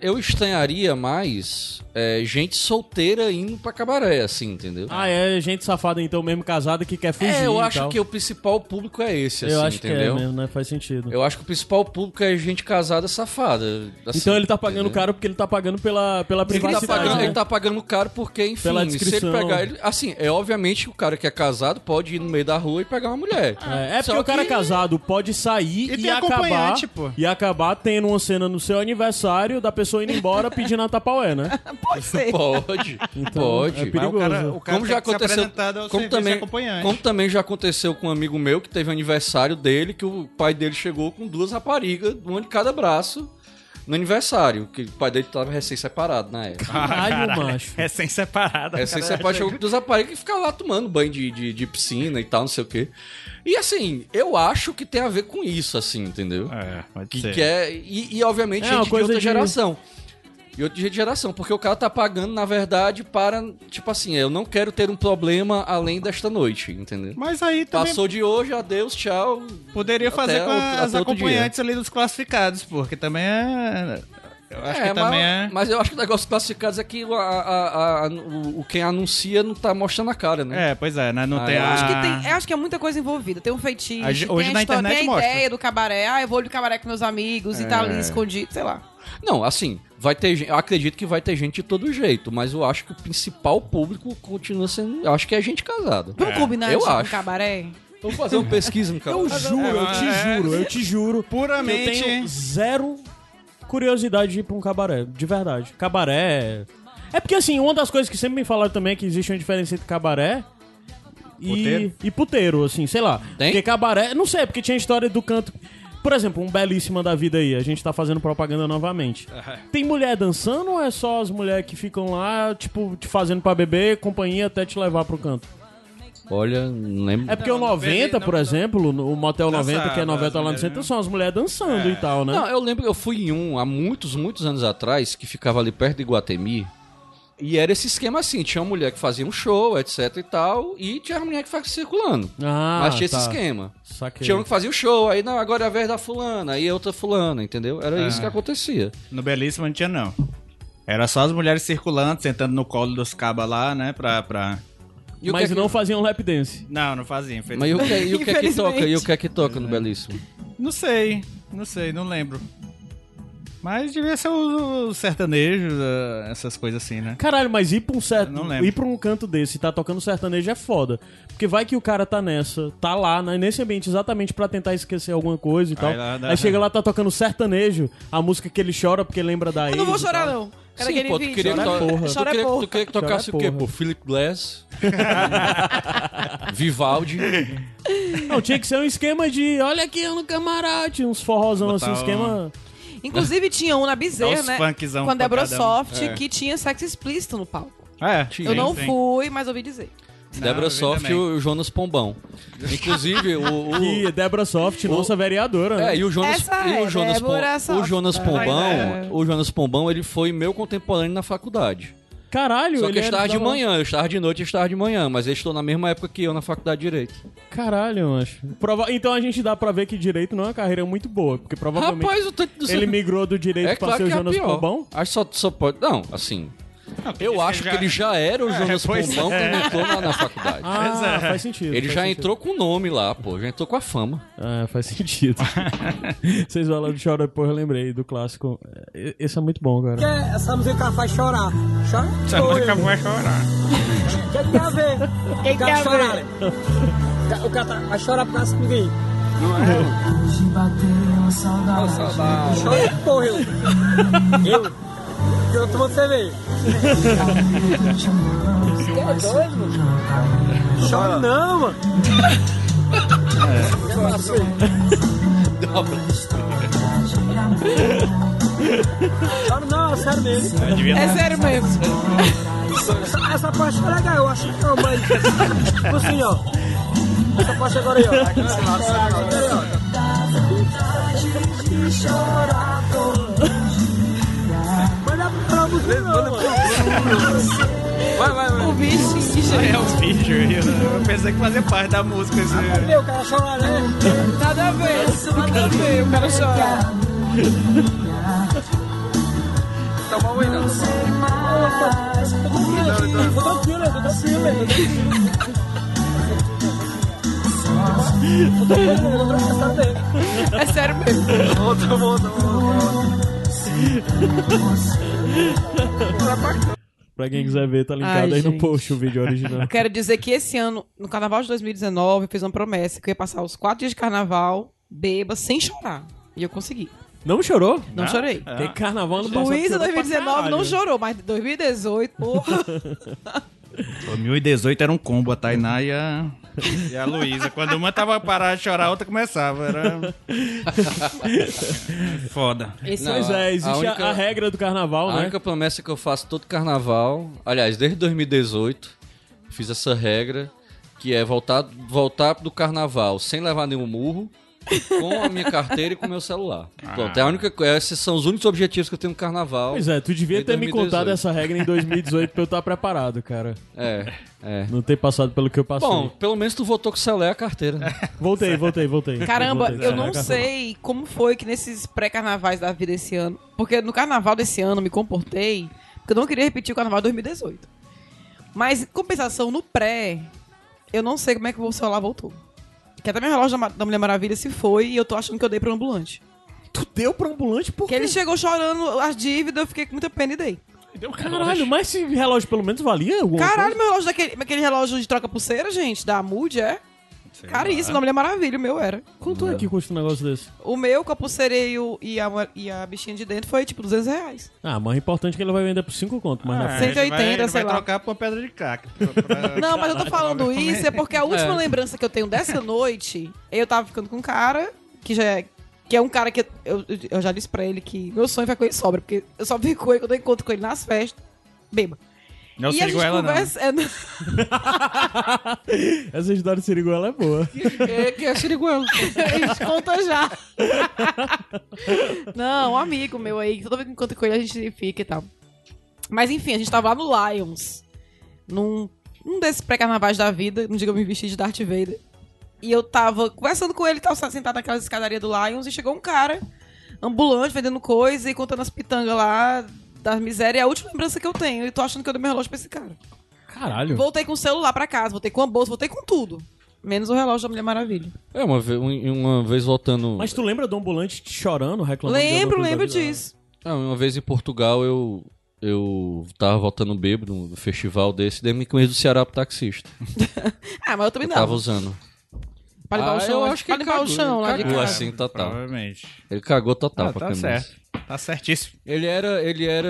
Eu estranharia mais é, gente solteira indo pra cabaré, assim, entendeu? Ah, é gente safada então, mesmo casada, que quer fugir é, eu e acho tal. que o principal público é esse, assim, Eu acho entendeu? que é mesmo, né? Faz sentido. Eu acho que o principal público é gente casada safada. assim, então ele tá pagando entendeu? caro porque ele tá pagando pela, pela Ele tá, privacidade, pagando, né? ele tá pagando caro porque, enfim, Pela se ele pegar ele. Assim, é obviamente que o cara que é casado pode ir no meio da rua e pegar uma mulher. É, é porque o cara que- casado pode sair E e, acabar pô. e acabar tendo uma cena no seu aniversário da pessoa indo embora pedindo a tapaué, né? Pode ser. Pode, Então, pode. é Mas perigoso. o cara, o cara como já que aconteceu, como também, acompanhante. como também já aconteceu com um amigo meu que teve aniversário dele, que o pai dele chegou com duas raparigas, uma de cada braço, no aniversário, que o pai dele tava recém-separado na época. Caralho, macho. Recém-separada. Recém-separado chegou com duas raparigas e fica lá tomando banho de, de, de piscina e tal, não sei o quê. E assim, eu acho que tem a ver com isso, assim, entendeu? É, pode Que, ser. que é, e, e, obviamente É, uma gente de coisa outra de- geração. E outra de geração, porque o cara tá pagando, na verdade, para, tipo assim, eu não quero ter um problema além desta noite, entendeu? Mas aí também Passou de hoje, adeus, tchau. poderia fazer com o- as outro dia. acompanhantes ali dos classificados, porque também é... Eu acho que mas, também é... mas eu acho que o negócio classificados é que a, a- a- o, o quem anuncia não tá mostrando a cara, né? É, pois é, né? Não Ah, tem eu a... Eu acho, que tem, eu acho que é muita coisa envolvida. Tem um feitiço, A tem hoje a na história, internet tem a mostra. ideia do cabaré. Ah, eu vou de cabaré com meus amigos e tá É. ali escondido, sei lá. Não, assim, vai ter gente. Eu acredito que vai ter gente de todo jeito, mas eu acho que o principal público continua sendo. Eu acho que é gente casada. Vamos combinar eu acho. cabaré? Vamos fazer uma pesquisa no Eu canal. juro, eu te é, juro, eu te juro. Puramente- Eu tenho zero curiosidade de ir pra um cabaré, de verdade. Cabaré. É porque assim, uma das coisas que sempre me falaram também é que existe uma diferença entre cabaré e Puteiro? e puteiro, assim, sei lá. Tem? Porque cabaré, não sei, porque tinha a história do canto. Por exemplo, um belíssima da vida aí, a gente tá fazendo propaganda novamente. Tem mulher dançando ou é só as mulheres que ficam lá, tipo, te fazendo pra beber, companhia até te levar pro canto? Olha, não lembro. É porque Não, o não 90, vejo- por não- exemplo, no- o Motel 90, que é Dançava, 90 as lá no centro, né? são as mulheres dançando e tal, né? Não, eu lembro que eu fui em um há muitos, muitos anos atrás, que ficava ali perto de Guatemi. E era esse esquema assim: tinha uma mulher que fazia um show, etc e tal, e tinha uma mulher que ficava circulando. Ah, Mas tinha tá. esse esquema. Saquei. Tinha um que fazia o show, aí não, agora é a vez da fulana, aí é outra fulana, entendeu? Era isso que acontecia. No Belíssimo não tinha, não. Era só as mulheres circulando, sentando no colo dos cabas lá, né? Pra. pra... E o Mas que é não que... faziam lap dance. Não, não fazia, Mas e o que, e o que é que toca? E o que é que toca no Belíssimo? Não sei, não sei, não lembro. Mas devia ser o, o sertanejo, eh, essas coisas assim, né? Caralho, mas ir pra um certo. Ir pra um canto desse e tá tocando sertanejo é foda. Porque vai que o cara tá nessa, tá lá, né, nesse ambiente exatamente pra tentar esquecer alguma coisa e tal. Aí lá dá- Aí chega lá, tá tocando sertanejo, a música que ele chora porque lembra da Eu não vou chorar, não. Quero Sim, pô, tu queria que, to... porra. tu, queria, porra. tu queria que tocasse o quê? Pô, Philip Glass, Vivaldi. Não, tinha que ser um esquema de olha aqui eu no camarote, uns forrozão assim, um esquema. Inclusive tinha um na Bezerra, né? funkzão Com a pancadão. Soft, É. que tinha sexo explícito no palco. É, eu não sim. fui, mas ouvi dizer. Vi Soft e o Jonas Pombão. Inclusive, o. o- E Débora Soft, nossa vereadora. né? É, e o Jonas, e o é Jonas, Pom- o. Jonas É. Pombão, É. o Jonas Pombão, ele foi meu contemporâneo na faculdade. Caralho, Só ele que eu era estava de da- manhã, eu estava de noite e eu estava de manhã, mas ele estou na mesma época que eu na faculdade de Direito. Caralho, acho. Prova... Então a gente dá pra ver que direito não é uma carreira muito boa, porque provavelmente Rapaz, do ele migrou do direito É pra claro ser o é Jonas. Pombão. Acho que só, só pode. Não, assim. Eu disse acho que que já- ele já era o Jonas pois Pombão é. quando entrou na, na faculdade. Ah, é. faz sentido. ele faz já sentido. entrou com o nome lá, pô. Já entrou com a fama. Ah, faz sentido. Vocês falando de Chora Porra, eu lembrei do clássico. É, Esse é muito bom, cara. essa música faz chorar. Chora? Essa música eu. vai chorar. O que tem a ver? O que tem a chorar, ver? O cara tá- vai chorar por causa de ninguém. Hoje bateu saudade. Chora, porra, eu. Eu? Que eu tomo cerveja. Que é doido, mano? Chora não, mano. Chora não, é sério mesmo. Devia É sério mesmo. Essa, essa parte é legal, eu acho que não, mas. Tipo assim, ó. Essa parte agora aí, ó. Aqui nesse lado, aqui aí, ó. Mas mano. Vai, vai, vai. O bicho. É um vídeo, eu, eu pensei que fazia parte da música. Esse... Meu, o cara chora, né? Nada a ver, nada a ver, o cara chora. Toma um aí, não. Tô tranquilo, tô tranquilo, tô tranquilo. Tô tranquilo, tô tranquilo, tá. É sério mesmo. Outra, outra, outra. Pra quem quiser ver, tá linkado Ai, aí no gente. post o vídeo original. Eu quero dizer que esse ano, no carnaval de 2019, eu fiz uma promessa que eu ia passar os quatro dias de carnaval beba sem chorar. E eu consegui. Não chorou? Não chorei. Tem carnaval no Luísa chorou pra 2019 não chorou, mas 2018, porra. 2018 era um combo, a Tainá e a, e a Luísa. Quando uma tava parada de chorar, a outra começava. Era. Foda. Esse Não, Pois é, existe a, única- a regra do carnaval, A né? única promessa que eu faço todo carnaval, aliás, desde 2018, fiz essa regra, que é voltar, voltar do carnaval sem levar nenhum murro, com a minha carteira e com o meu celular. Pronto, é a única esses são os únicos objetivos que eu tenho no carnaval. Pois é, tu devia ter me 2018. contado essa regra em 2018 pra eu estar preparado, cara. É, é. Não ter passado pelo que eu passei. Bom, pelo menos tu votou com o celular e a carteira. né? voltei, voltei, voltei. Caramba, Voltei, eu não sei como foi que nesses pré-carnavais da vida esse ano. Porque no carnaval desse ano eu me comportei. Porque eu não queria repetir o carnaval de 2018. Mas, em compensação, no pré, eu não sei como é que o celular voltou. Que até meu relógio da da Mulher Maravilha se foi e eu tô achando que eu dei pro ambulante. Tu deu pro ambulante por Porque ele chegou chorando as dívidas, eu fiquei com muita pena e dei. Caralho, mas esse relógio pelo menos valia alguma Caralho, coisa? meu relógio daquele aquele relógio de troca pulseira, gente, da Mood, é? Caríssimo, da Mulher Maravilha, o meu era. Quanto é que custa um negócio desse? O meu, com a pulseira e, o- e a, e a bichinha de dentro, foi tipo 200 reais. Ah, mas o importante é que ele vai vender por 5 conto, mas na Ah, frente. ele vai- 180, ele sei vai lá. trocar por uma pedra de crack. pra- pra- Não, mas eu tô falando isso é porque a última lembrança que eu tenho dessa noite, eu tava ficando com um cara que já é. Que é um cara que eu, eu já disse pra ele que meu sonho foi com ele sobra, porque eu só fico com ele quando eu encontro com ele nas festas, beba. Não e a sigo gente ela, não. conversa. É, Essa história de Siriguela é boa. É, que é xiriguelo. A gente conta já. Não, um amigo meu aí, que toda vez que encontro com ele a gente fica e tal. Mas enfim, a gente tava lá no Lions, num um desses pré-carnavais da vida, não diga eu me vesti de Darth Vader. E eu tava conversando com ele, tava sentado naquela escadaria do Lions, e chegou um cara, ambulante, vendendo coisa e contando as pitangas lá das misérias. É a última lembrança que eu tenho. E tô achando que eu dei meu relógio pra esse cara. Caralho. Voltei com o celular pra casa, voltei com a bolsa, voltei com tudo. Menos o relógio da Mulher Maravilha. É, uma vez, um- uma vez voltando. Mas tu lembra do ambulante chorando, reclamando? de Lembro, alguma coisa lembro da disso. Ah, uma vez em Portugal eu. Eu tava voltando bêbado no festival desse, dei me com do Ceará pro taxista. Ah, mas eu também Eu não. tava usando. Pra limpar Ah, o chão, eu acho que ele limpar o cagou, chão lá ele de cagou casa. assim, total. Provavelmente. Ele cagou total Ah, pra tá camisa. certo. Tá certíssimo. Ele era, ele era,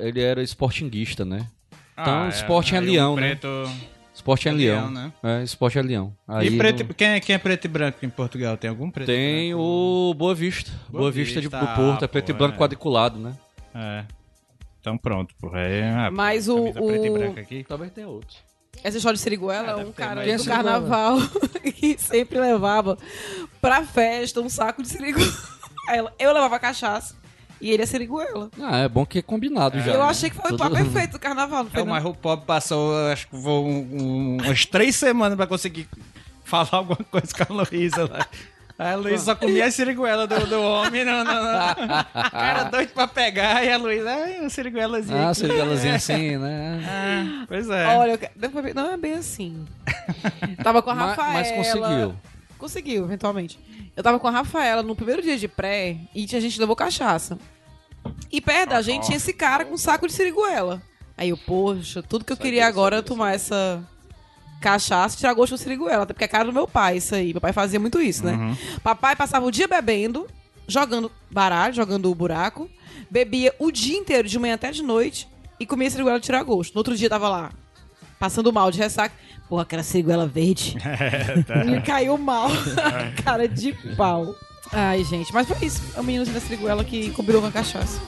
ele era sportinguista, né? Então, Ah, esporte é o leão, né? preto... Esporte é É leão, leão, né? É, esporte é leão. Aí e preto, no- quem, é, quem é preto e branco em Portugal? Tem algum preto e Tem o Boa Vista. Boa, Boa Vista, de, Vista, do Porto, ah, é preto pô, e branco é. quadriculado, né? É. Então pronto, porra. Aí, ah, Mas o- e o- aqui. Talvez tenha outro. Essa história de Siriguela, Ah, um deve ter cara é do carnaval que sempre levava pra festa um saco de Siriguela. Aí ela- Eu levava cachaça e ele é Siriguela. Ah, é bom que é combinado já. Eu né? achei que foi o Tudo- papo perfeito do carnaval, não foi É, não? mas o pobre passou, acho que foi um- um- umas três semanas pra conseguir falar alguma coisa com a Luísa lá. A Luísa só comia a siriguela do, do homem, não, não, não. O cara doido pra pegar e a Luísa, uma siriguelazinha. Ah, siriguelazinha assim, né? Ah, pois é. Olha, não é bem assim. Tava com a Ma- Rafaela. mas conseguiu. Conseguiu, eventualmente. Eu tava com a Rafaela no primeiro dia de pré e a gente levou cachaça. E perto da gente tinha esse cara com um saco de siriguela. Aí eu, poxa, tudo que eu queria agora era tomar essa cachaça e tirar gosto de siriguela. Até porque é cara do meu pai isso aí. Meu pai fazia muito isso, né? Papai passava o dia bebendo, jogando baralho, jogando o buraco, bebia o dia inteiro, de manhã até de noite, e comia siriguela de tirar gosto. No outro dia tava lá, passando mal de ressaca. Porra, aquela siriguela verde. Me caiu mal. Cara de pau. Ai, gente, mas foi isso. É o meninozinho da siriguela que combinou com a cachaça.